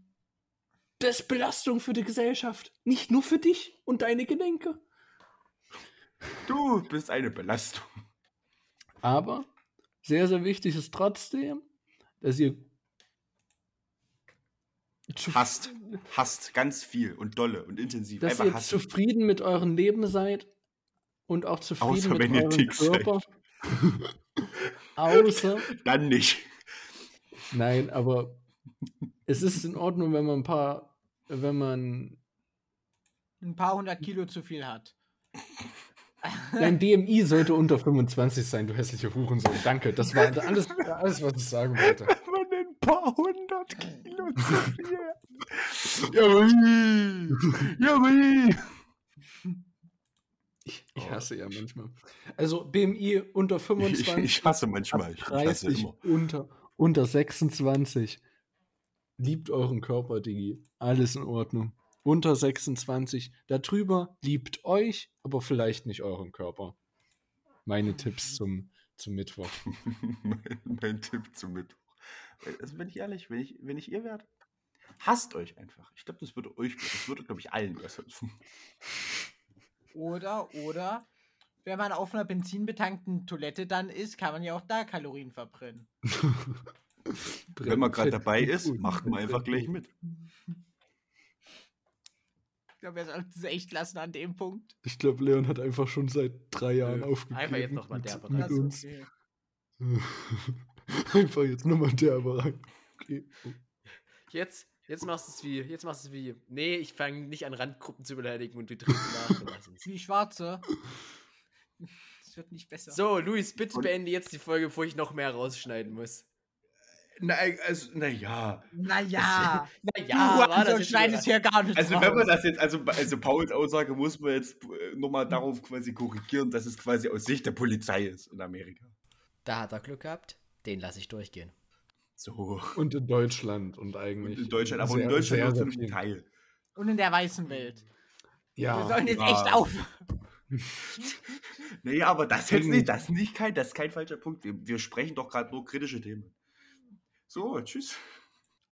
Das ist Belastung für die Gesellschaft. Nicht nur für dich und deine Gelenke. Du bist eine Belastung. Aber sehr, sehr wichtig ist trotzdem, dass ihr Hasst. Hasst ganz viel und dolle und intensiv. dass ihr hassen. zufrieden mit eurem Leben seid und auch zufrieden Außer mit eurem. Körper. (laughs) Außer, Dann nicht. nein, aber es ist in Ordnung, wenn man ein paar, wenn man ein paar hundert Kilo zu viel hat. Dein DMI sollte unter 25 sein, du hässliche Hurensohn. Danke, das war alles, alles was ich sagen wollte. Man ein paar hundert Kilo zu viel. Jawohl. Jawohl. Ich, ich hasse ja manchmal. Also BMI unter Ich, 25, ich hasse manchmal. Ich hasse 30 immer. unter, unter 26. Liebt euren Körper, Digi. Alles in Ordnung. Unter 26. Darüber liebt euch, aber vielleicht nicht euren Körper. Meine Tipps zum, zum Mittwoch. mein, (laughs) mein Tipp zum Mittwoch. Also, wenn ich ehrlich, wenn ich, wenn ich ihr wärt, hasst euch einfach. Ich glaube, das würde euch, das würde, glaube ich, allen besser tun. Oder, oder, wenn man auf einer benzinbetankten Toilette dann ist, kann man ja auch da Kalorien verbrennen. (laughs) Wenn man gerade dabei ist, macht man einfach gleich mit. Ich glaube, wir sollten es echt lassen an dem Punkt. Ich glaube, Leon hat einfach schon seit drei Jahren aufgegeben. einfach jetzt noch mal mit- derbe mit rein. Also, uns. okay. (laughs) einfach jetzt nochmal derbe rein. Okay. Jetzt, jetzt machst du es wie, jetzt machst du es wie. Nee, ich fange nicht an Randgruppen zu beleidigen und wir treten nach. Wie Schwarze. Das wird nicht besser. So, Luis, bitte Und- beende jetzt die Folge, bevor ich noch mehr rausschneiden muss. Nein, also, naja. Naja. Naja, du also schneidest hier gar nicht Also, raus. wenn man das jetzt, also, also Pauls Aussage muss man jetzt äh, nochmal darauf quasi korrigieren, dass es quasi aus Sicht der Polizei ist in Amerika. Da hat er Glück gehabt. Den lasse ich durchgehen. So. Und in Deutschland und Und eigentlich. in Deutschland, aber in sehr, Deutschland sehr, nur zu sehr einem viel. Teil. Und in der weißen Welt. Wir Ja, sollen jetzt ja. echt auf. (laughs) Naja, aber das jetzt Deswegen- nicht, das nicht kein, das ist kein falscher Punkt. Wir, wir sprechen doch gerade nur kritische Themen. So, tschüss.